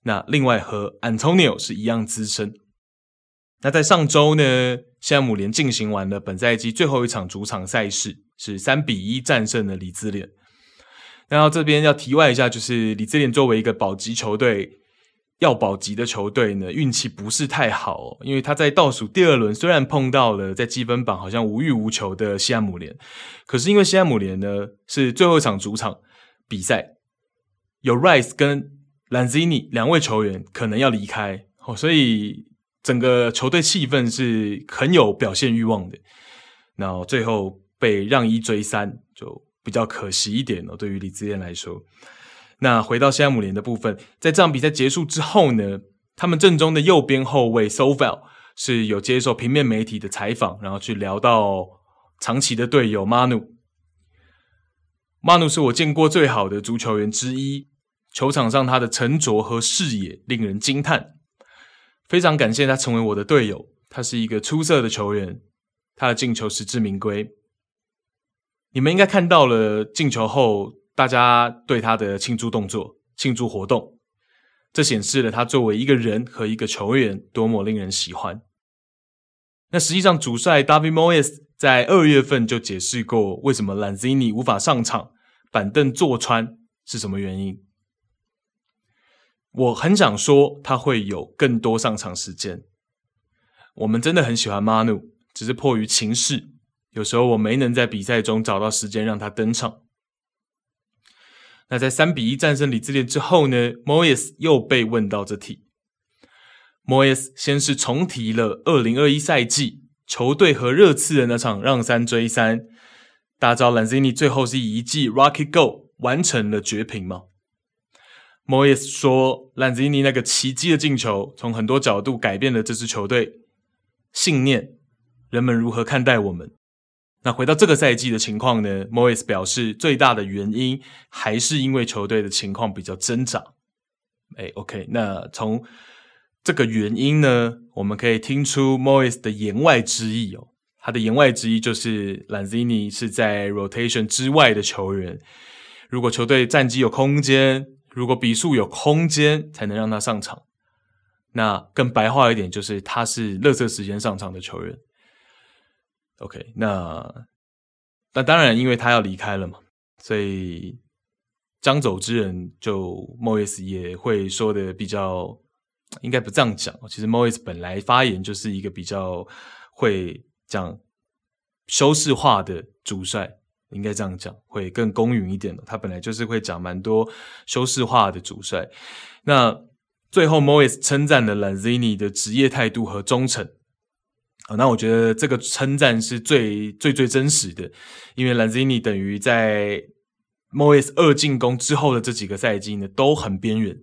那另外和 Antonio 是一样资深。那在上周呢，西汉姆联进行完了本赛季最后一场主场赛事，是三比一战胜了李兹联。然后这边要题外一下，就是李兹联作为一个保级球队。要保级的球队呢，运气不是太好，因为他在倒数第二轮虽然碰到了在积分榜好像无欲无求的西汉姆联，可是因为西汉姆联呢是最后一场主场比赛，有 Rice 跟 Lanzini 两位球员可能要离开哦，所以整个球队气氛是很有表现欲望的，然后最后被让一追三，就比较可惜一点哦，对于李兹联来说。那回到西汉姆联的部分，在这场比赛结束之后呢，他们阵中的右边后卫 Sofel 是有接受平面媒体的采访，然后去聊到长期的队友 Manu。Manu 是我见过最好的足球员之一，球场上他的沉着和视野令人惊叹，非常感谢他成为我的队友。他是一个出色的球员，他的进球实至名归。你们应该看到了进球后，大家对他的庆祝动作、庆祝活动，这显示了他作为一个人和一个球员多么令人喜欢。那实际上，主帅 David Moyes 在二月份就解释过，为什么 Lanzini 无法上场，板凳坐穿是什么原因。我很想说，他会有更多上场时间。我们真的很喜欢 Manu，只是迫于情势。有时候我没能在比赛中找到时间让他登场。那在三比一战胜李自恋之后呢，Moyes 又被问到这题。Moyes 先是重提了二零二一赛季球队和热刺的那场让三追三，大家知道 Lanzini 最后是一记 Rocket Go 完成了绝平吗？Moyes 说，Lanzini 那个奇迹的进球从很多角度改变了这支球队信念，人们如何看待我们。那回到这个赛季的情况呢？Moyes 表示，最大的原因还是因为球队的情况比较挣扎。哎，OK，那从这个原因呢，我们可以听出 Moyes 的言外之意哦。他的言外之意就是 Lanzini 是在 rotation 之外的球员。如果球队战绩有空间，如果比数有空间，才能让他上场。那更白话一点，就是他是垃圾时间上场的球员。OK，那那当然，因为他要离开了嘛，所以将走之人就 Moyes 也会说的比较，应该不这样讲。其实 Moyes 本来发言就是一个比较会讲修饰化的主帅，应该这样讲会更公允一点的。他本来就是会讲蛮多修饰化的主帅。那最后 Moyes 称赞了 Lanzini 的职业态度和忠诚。啊，那我觉得这个称赞是最最最真实的，因为 Lanzini 等于在 Moyes 二进攻之后的这几个赛季呢都很边缘，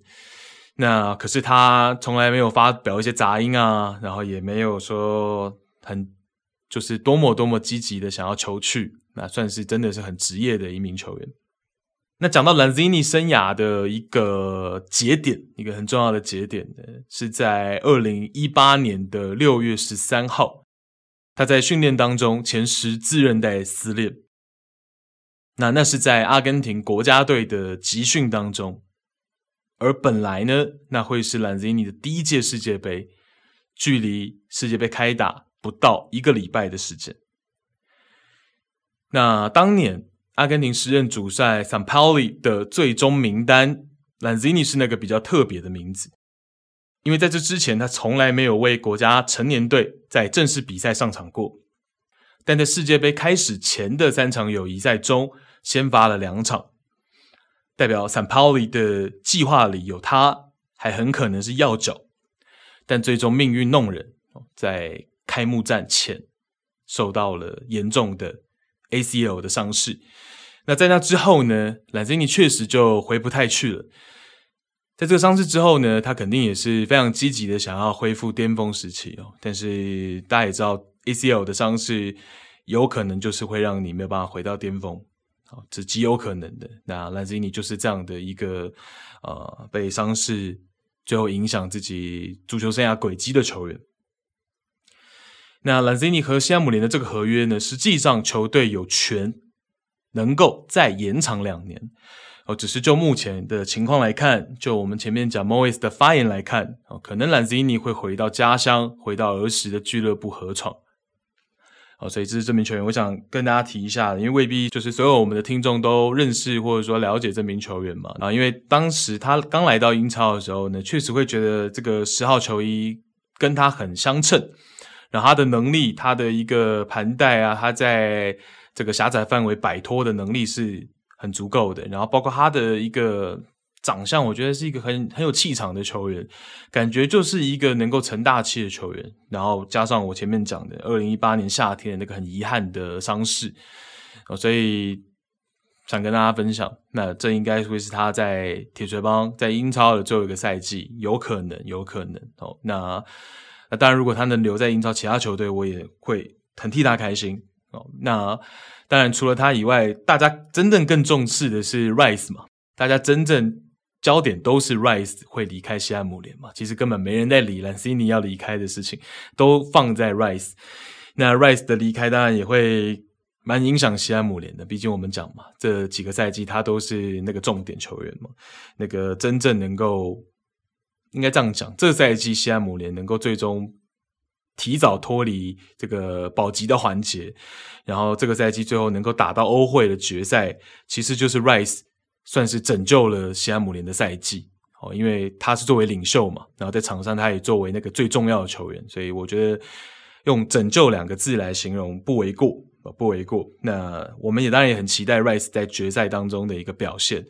那可是他从来没有发表一些杂音啊，然后也没有说很就是多么多么积极的想要求去，那算是真的是很职业的一名球员。那讲到 Lanzini 生涯的一个节点，一个很重要的节点呢，是在二零一八年的六月十三号，他在训练当中前十字韧带撕裂。那那是在阿根廷国家队的集训当中，而本来呢，那会是 Lanzini 的第一届世界杯，距离世界杯开打不到一个礼拜的时间。那当年。阿根廷时任主帅 Sampaoli 的最终名单，Lanzini 是那个比较特别的名字，因为在这之前他从来没有为国家成年队在正式比赛上场过，但在世界杯开始前的三场友谊赛中，先发了两场，代表 Sampaoli 的计划里有他，还很可能是要角，但最终命运弄人，在开幕战前受到了严重的。ACL 的伤势，那在那之后呢，Lanzini 确实就回不太去了。在这个伤势之后呢，他肯定也是非常积极的想要恢复巅峰时期哦。但是大家也知道，ACL 的伤势有可能就是会让你没有办法回到巅峰，哦，这极有可能的。那 Lanzini 就是这样的一个呃被伤势最后影响自己足球生涯轨迹的球员。那兰斯尼和西汉姆联的这个合约呢，实际上球队有权能够再延长两年哦。只是就目前的情况来看，就我们前面讲 Moyes 的发言来看哦，可能兰斯尼会回到家乡，回到儿时的俱乐部河床。哦，所以这是这名球员，我想跟大家提一下，因为未必就是所有我们的听众都认识或者说了解这名球员嘛。啊，因为当时他刚来到英超的时候呢，确实会觉得这个十号球衣跟他很相称。然后他的能力，他的一个盘带啊，他在这个狭窄范围摆脱的能力是很足够的。然后包括他的一个长相，我觉得是一个很很有气场的球员，感觉就是一个能够成大器的球员。然后加上我前面讲的二零一八年夏天那个很遗憾的伤势，所以想跟大家分享，那这应该会是他在铁锤帮在英超的最后一个赛季，有可能，有可能哦。那。那当然，如果他能留在英超其他球队，我也会很替他开心哦。那当然，除了他以外，大家真正更重视的是 Rice 嘛？大家真正焦点都是 Rice 会离开西汉姆联嘛，其实根本没人在理兰斯尼要离开的事情，都放在 Rice。那 Rice 的离开当然也会蛮影响西汉姆联的，毕竟我们讲嘛，这几个赛季他都是那个重点球员嘛，那个真正能够应该这样讲，这个赛季西汉姆联能够最终提早脱离这个保级的环节，然后这个赛季最后能够打到欧会的决赛，其实就是 Rice。算是拯救了西汉姆联的赛季哦，因为他是作为领袖嘛，然后在场上他也作为那个最重要的球员，所以我觉得用“拯救”两个字来形容不为过，不为过。那我们也当然也很期待 Rice 在决赛当中的一个表现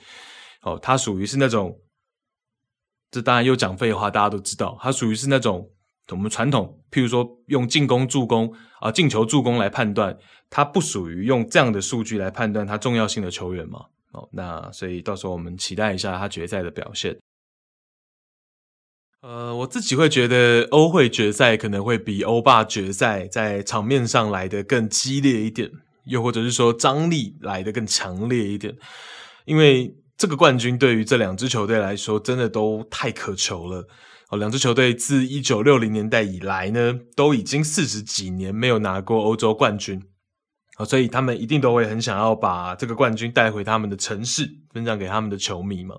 哦，他属于是那种，这当然又讲废话，大家都知道，他属于是那种我们传统，譬如说用进攻、助攻啊、进球、助攻来判断，他不属于用这样的数据来判断他重要性的球员嘛。哦，那所以到时候我们期待一下他决赛的表现。呃，我自己会觉得欧会决赛可能会比欧霸决赛在场面上来得更激烈一点，又或者是说张力来得更强烈一点，因为这个冠军对于这两支球队来说真的都太渴求了。哦，两支球队自一九六零年代以来呢，都已经四十几年没有拿过欧洲冠军。哦所以他们一定都会很想要把这个冠军带回他们的城市，分享给他们的球迷嘛。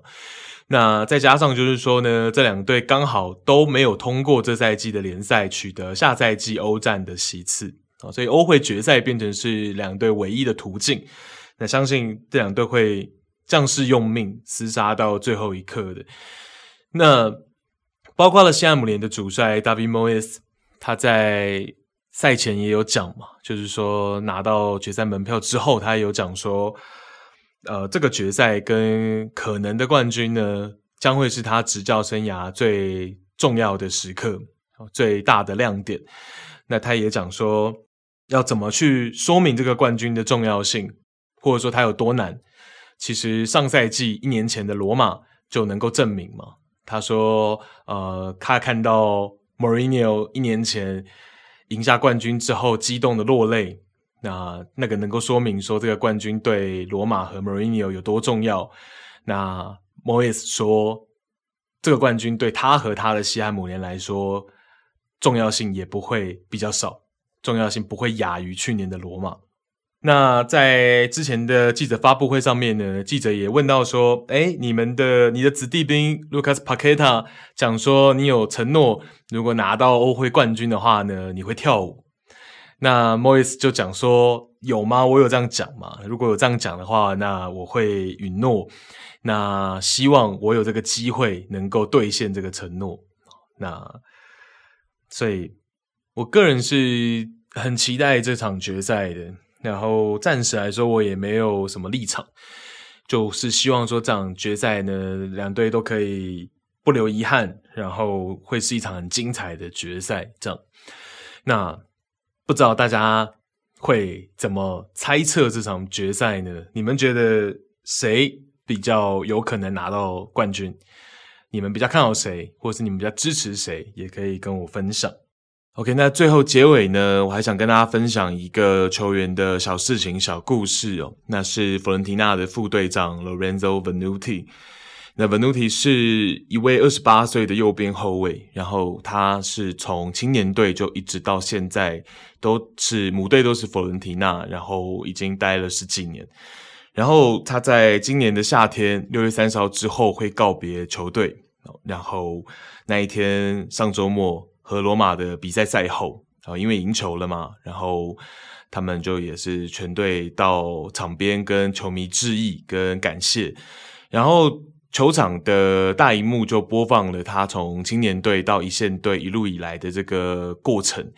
那再加上就是说呢，这两队刚好都没有通过这赛季的联赛，取得下赛季欧战的席次啊，所以欧会决赛变成是两队唯一的途径。那相信这两队会将士用命，厮杀到最后一刻的。那包括了西汉姆联的主帅 David Moyes，他在。赛前也有讲嘛，就是说拿到决赛门票之后，他也有讲说，呃，这个决赛跟可能的冠军呢，将会是他执教生涯最重要的时刻，最大的亮点。那他也讲说，要怎么去说明这个冠军的重要性，或者说他有多难。其实上赛季一年前的罗马就能够证明嘛。他说，呃，他看到 Mourinho 一年前。赢下冠军之后，激动的落泪。那那个能够说明说这个冠军对罗马和 Mourinho 有多重要。那 Moyes 说，这个冠军对他和他的西汉姆联来说，重要性也不会比较少，重要性不会亚于去年的罗马。那在之前的记者发布会上面呢，记者也问到说：“诶，你们的你的子弟兵 Lucas Paqueta 讲说，你有承诺，如果拿到欧会冠军的话呢，你会跳舞。”那 Moyes 就讲说：“有吗？我有这样讲吗？如果有这样讲的话，那我会允诺。那希望我有这个机会能够兑现这个承诺。那所以，我个人是很期待这场决赛的。”然后暂时来说，我也没有什么立场，就是希望说这场决赛呢，两队都可以不留遗憾，然后会是一场很精彩的决赛。这样，那不知道大家会怎么猜测这场决赛呢？你们觉得谁比较有可能拿到冠军？你们比较看好谁，或是你们比较支持谁？也可以跟我分享。OK，那最后结尾呢，我还想跟大家分享一个球员的小事情、小故事哦。那是佛伦提纳的副队长 Lorenzo Venuti。那 Venuti 是一位二十八岁的右边后卫，然后他是从青年队就一直到现在都是母队都是佛伦提纳，然后已经待了十几年。然后他在今年的夏天六月三十号之后会告别球队，然后那一天上周末。和罗马的比赛赛后啊，因为赢球了嘛，然后他们就也是全队到场边跟球迷致意跟感谢，然后球场的大荧幕就播放了他从青年队到一线队一路以来的这个过程，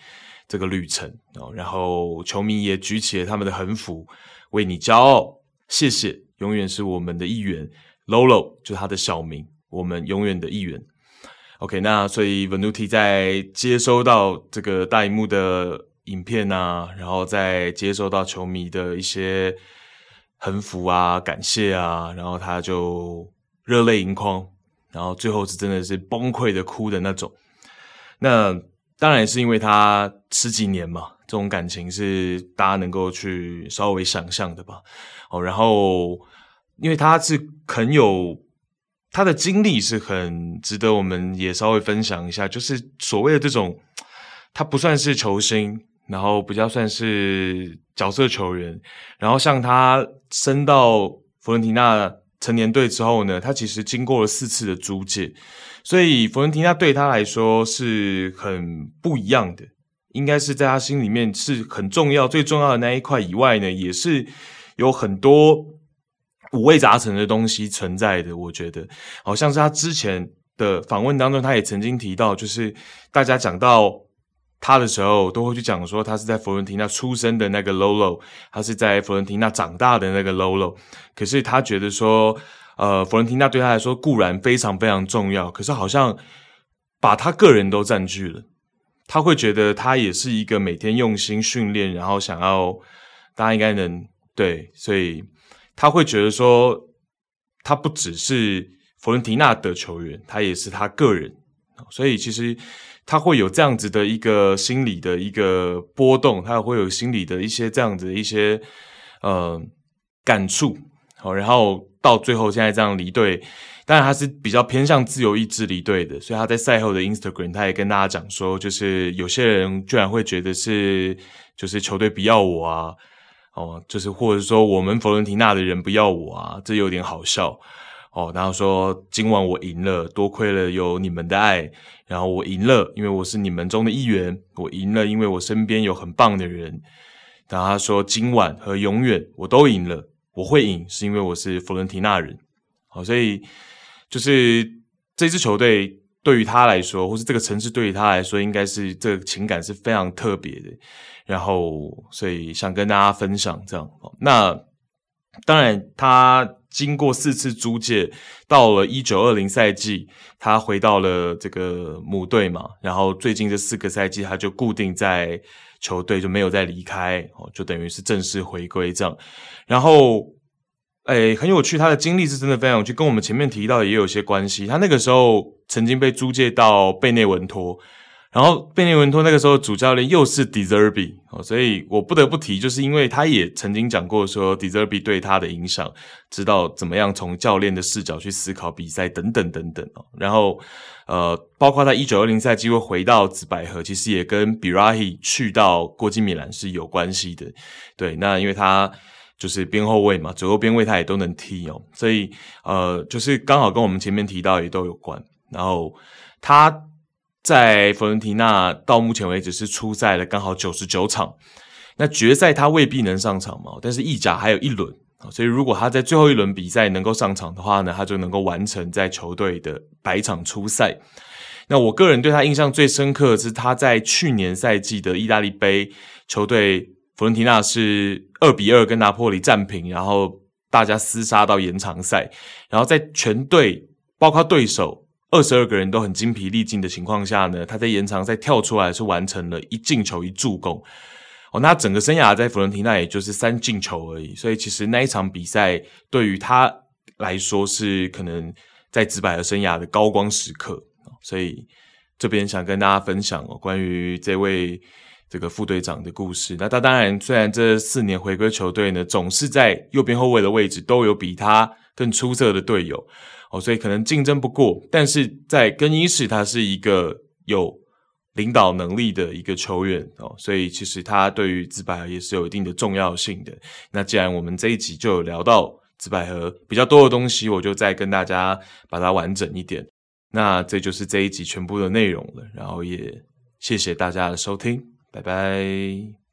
这个旅程哦，然后球迷也举起了他们的横幅，为你骄傲，谢谢，永远是我们的一员，Lolo 就是他的小名，我们永远的一员。OK，那所以 Venuti 在接收到这个大荧幕的影片啊，然后再接收到球迷的一些横幅啊、感谢啊，然后他就热泪盈眶，然后最后是真的是崩溃的哭的那种。那当然也是因为他十几年嘛，这种感情是大家能够去稍微想象的吧。哦，然后因为他是很有。他的经历是很值得我们也稍微分享一下，就是所谓的这种，他不算是球星，然后比较算是角色球员，然后像他升到佛伦提纳成年队之后呢，他其实经过了四次的租借，所以佛伦提纳对他来说是很不一样的，应该是在他心里面是很重要、最重要的那一块以外呢，也是有很多。五味杂陈的东西存在的，我觉得好像是他之前的访问当中，他也曾经提到，就是大家讲到他的时候，都会去讲说他是在佛伦提纳出生的那个 Lolo，他是在佛伦提纳长大的那个 Lolo。可是他觉得说，呃，佛伦提纳对他来说固然非常非常重要，可是好像把他个人都占据了。他会觉得他也是一个每天用心训练，然后想要大家应该能对，所以。他会觉得说，他不只是佛伦提纳的球员，他也是他个人，所以其实他会有这样子的一个心理的一个波动，他会有心理的一些这样子的一些呃感触，好，然后到最后现在这样离队，当然他是比较偏向自由意志离队的，所以他在赛后的 Instagram 他也跟大家讲说，就是有些人居然会觉得是就是球队不要我啊。哦，就是或者说我们佛伦提纳的人不要我啊，这有点好笑哦。然后说今晚我赢了，多亏了有你们的爱。然后我赢了，因为我是你们中的一员。我赢了，因为我身边有很棒的人。然后他说今晚和永远我都赢了，我会赢是因为我是佛伦提纳人。好，所以就是这支球队对于他来说，或是这个城市对于他来说，应该是这个情感是非常特别的。然后，所以想跟大家分享这样。那当然，他经过四次租借，到了一九二零赛季，他回到了这个母队嘛。然后最近这四个赛季，他就固定在球队，就没有再离开，哦，就等于是正式回归这样。然后，诶，很有趣，他的经历是真的非常有趣，跟我们前面提到的也有些关系。他那个时候曾经被租借到贝内文托。然后贝内文托那个时候主教练又是 Deserbi，哦，所以我不得不提，就是因为他也曾经讲过说 Deserbi 对他的影响，知道怎么样从教练的视角去思考比赛等等等等哦。然后呃，包括他一九二零赛季会回到紫百合，其实也跟 Birahi 去到国际米兰是有关系的。对，那因为他就是边后卫嘛，左右边卫他也都能踢哦，所以呃，就是刚好跟我们前面提到也都有关。然后他。在佛伦提纳到目前为止是出赛了刚好九十九场，那决赛他未必能上场嘛，但是意甲还有一轮，所以如果他在最后一轮比赛能够上场的话呢，他就能够完成在球队的百场出赛。那我个人对他印象最深刻的是他在去年赛季的意大利杯球队佛伦提纳是二比二跟拿破里战平，然后大家厮杀到延长赛，然后在全队包括对手。二十二个人都很精疲力尽的情况下呢，他在延长赛跳出来是完成了一进球一助攻。哦，那整个生涯在佛伦提纳也就是三进球而已，所以其实那一场比赛对于他来说是可能在紫百合生涯的高光时刻。所以这边想跟大家分享哦，关于这位这个副队长的故事。那他当然虽然这四年回归球队呢，总是在右边后卫的位置都有比他更出色的队友。哦，所以可能竞争不过，但是在更衣室，他是一个有领导能力的一个球员哦，所以其实他对于紫百合也是有一定的重要性的。那既然我们这一集就有聊到紫百合比较多的东西，我就再跟大家把它完整一点。那这就是这一集全部的内容了，然后也谢谢大家的收听，拜拜。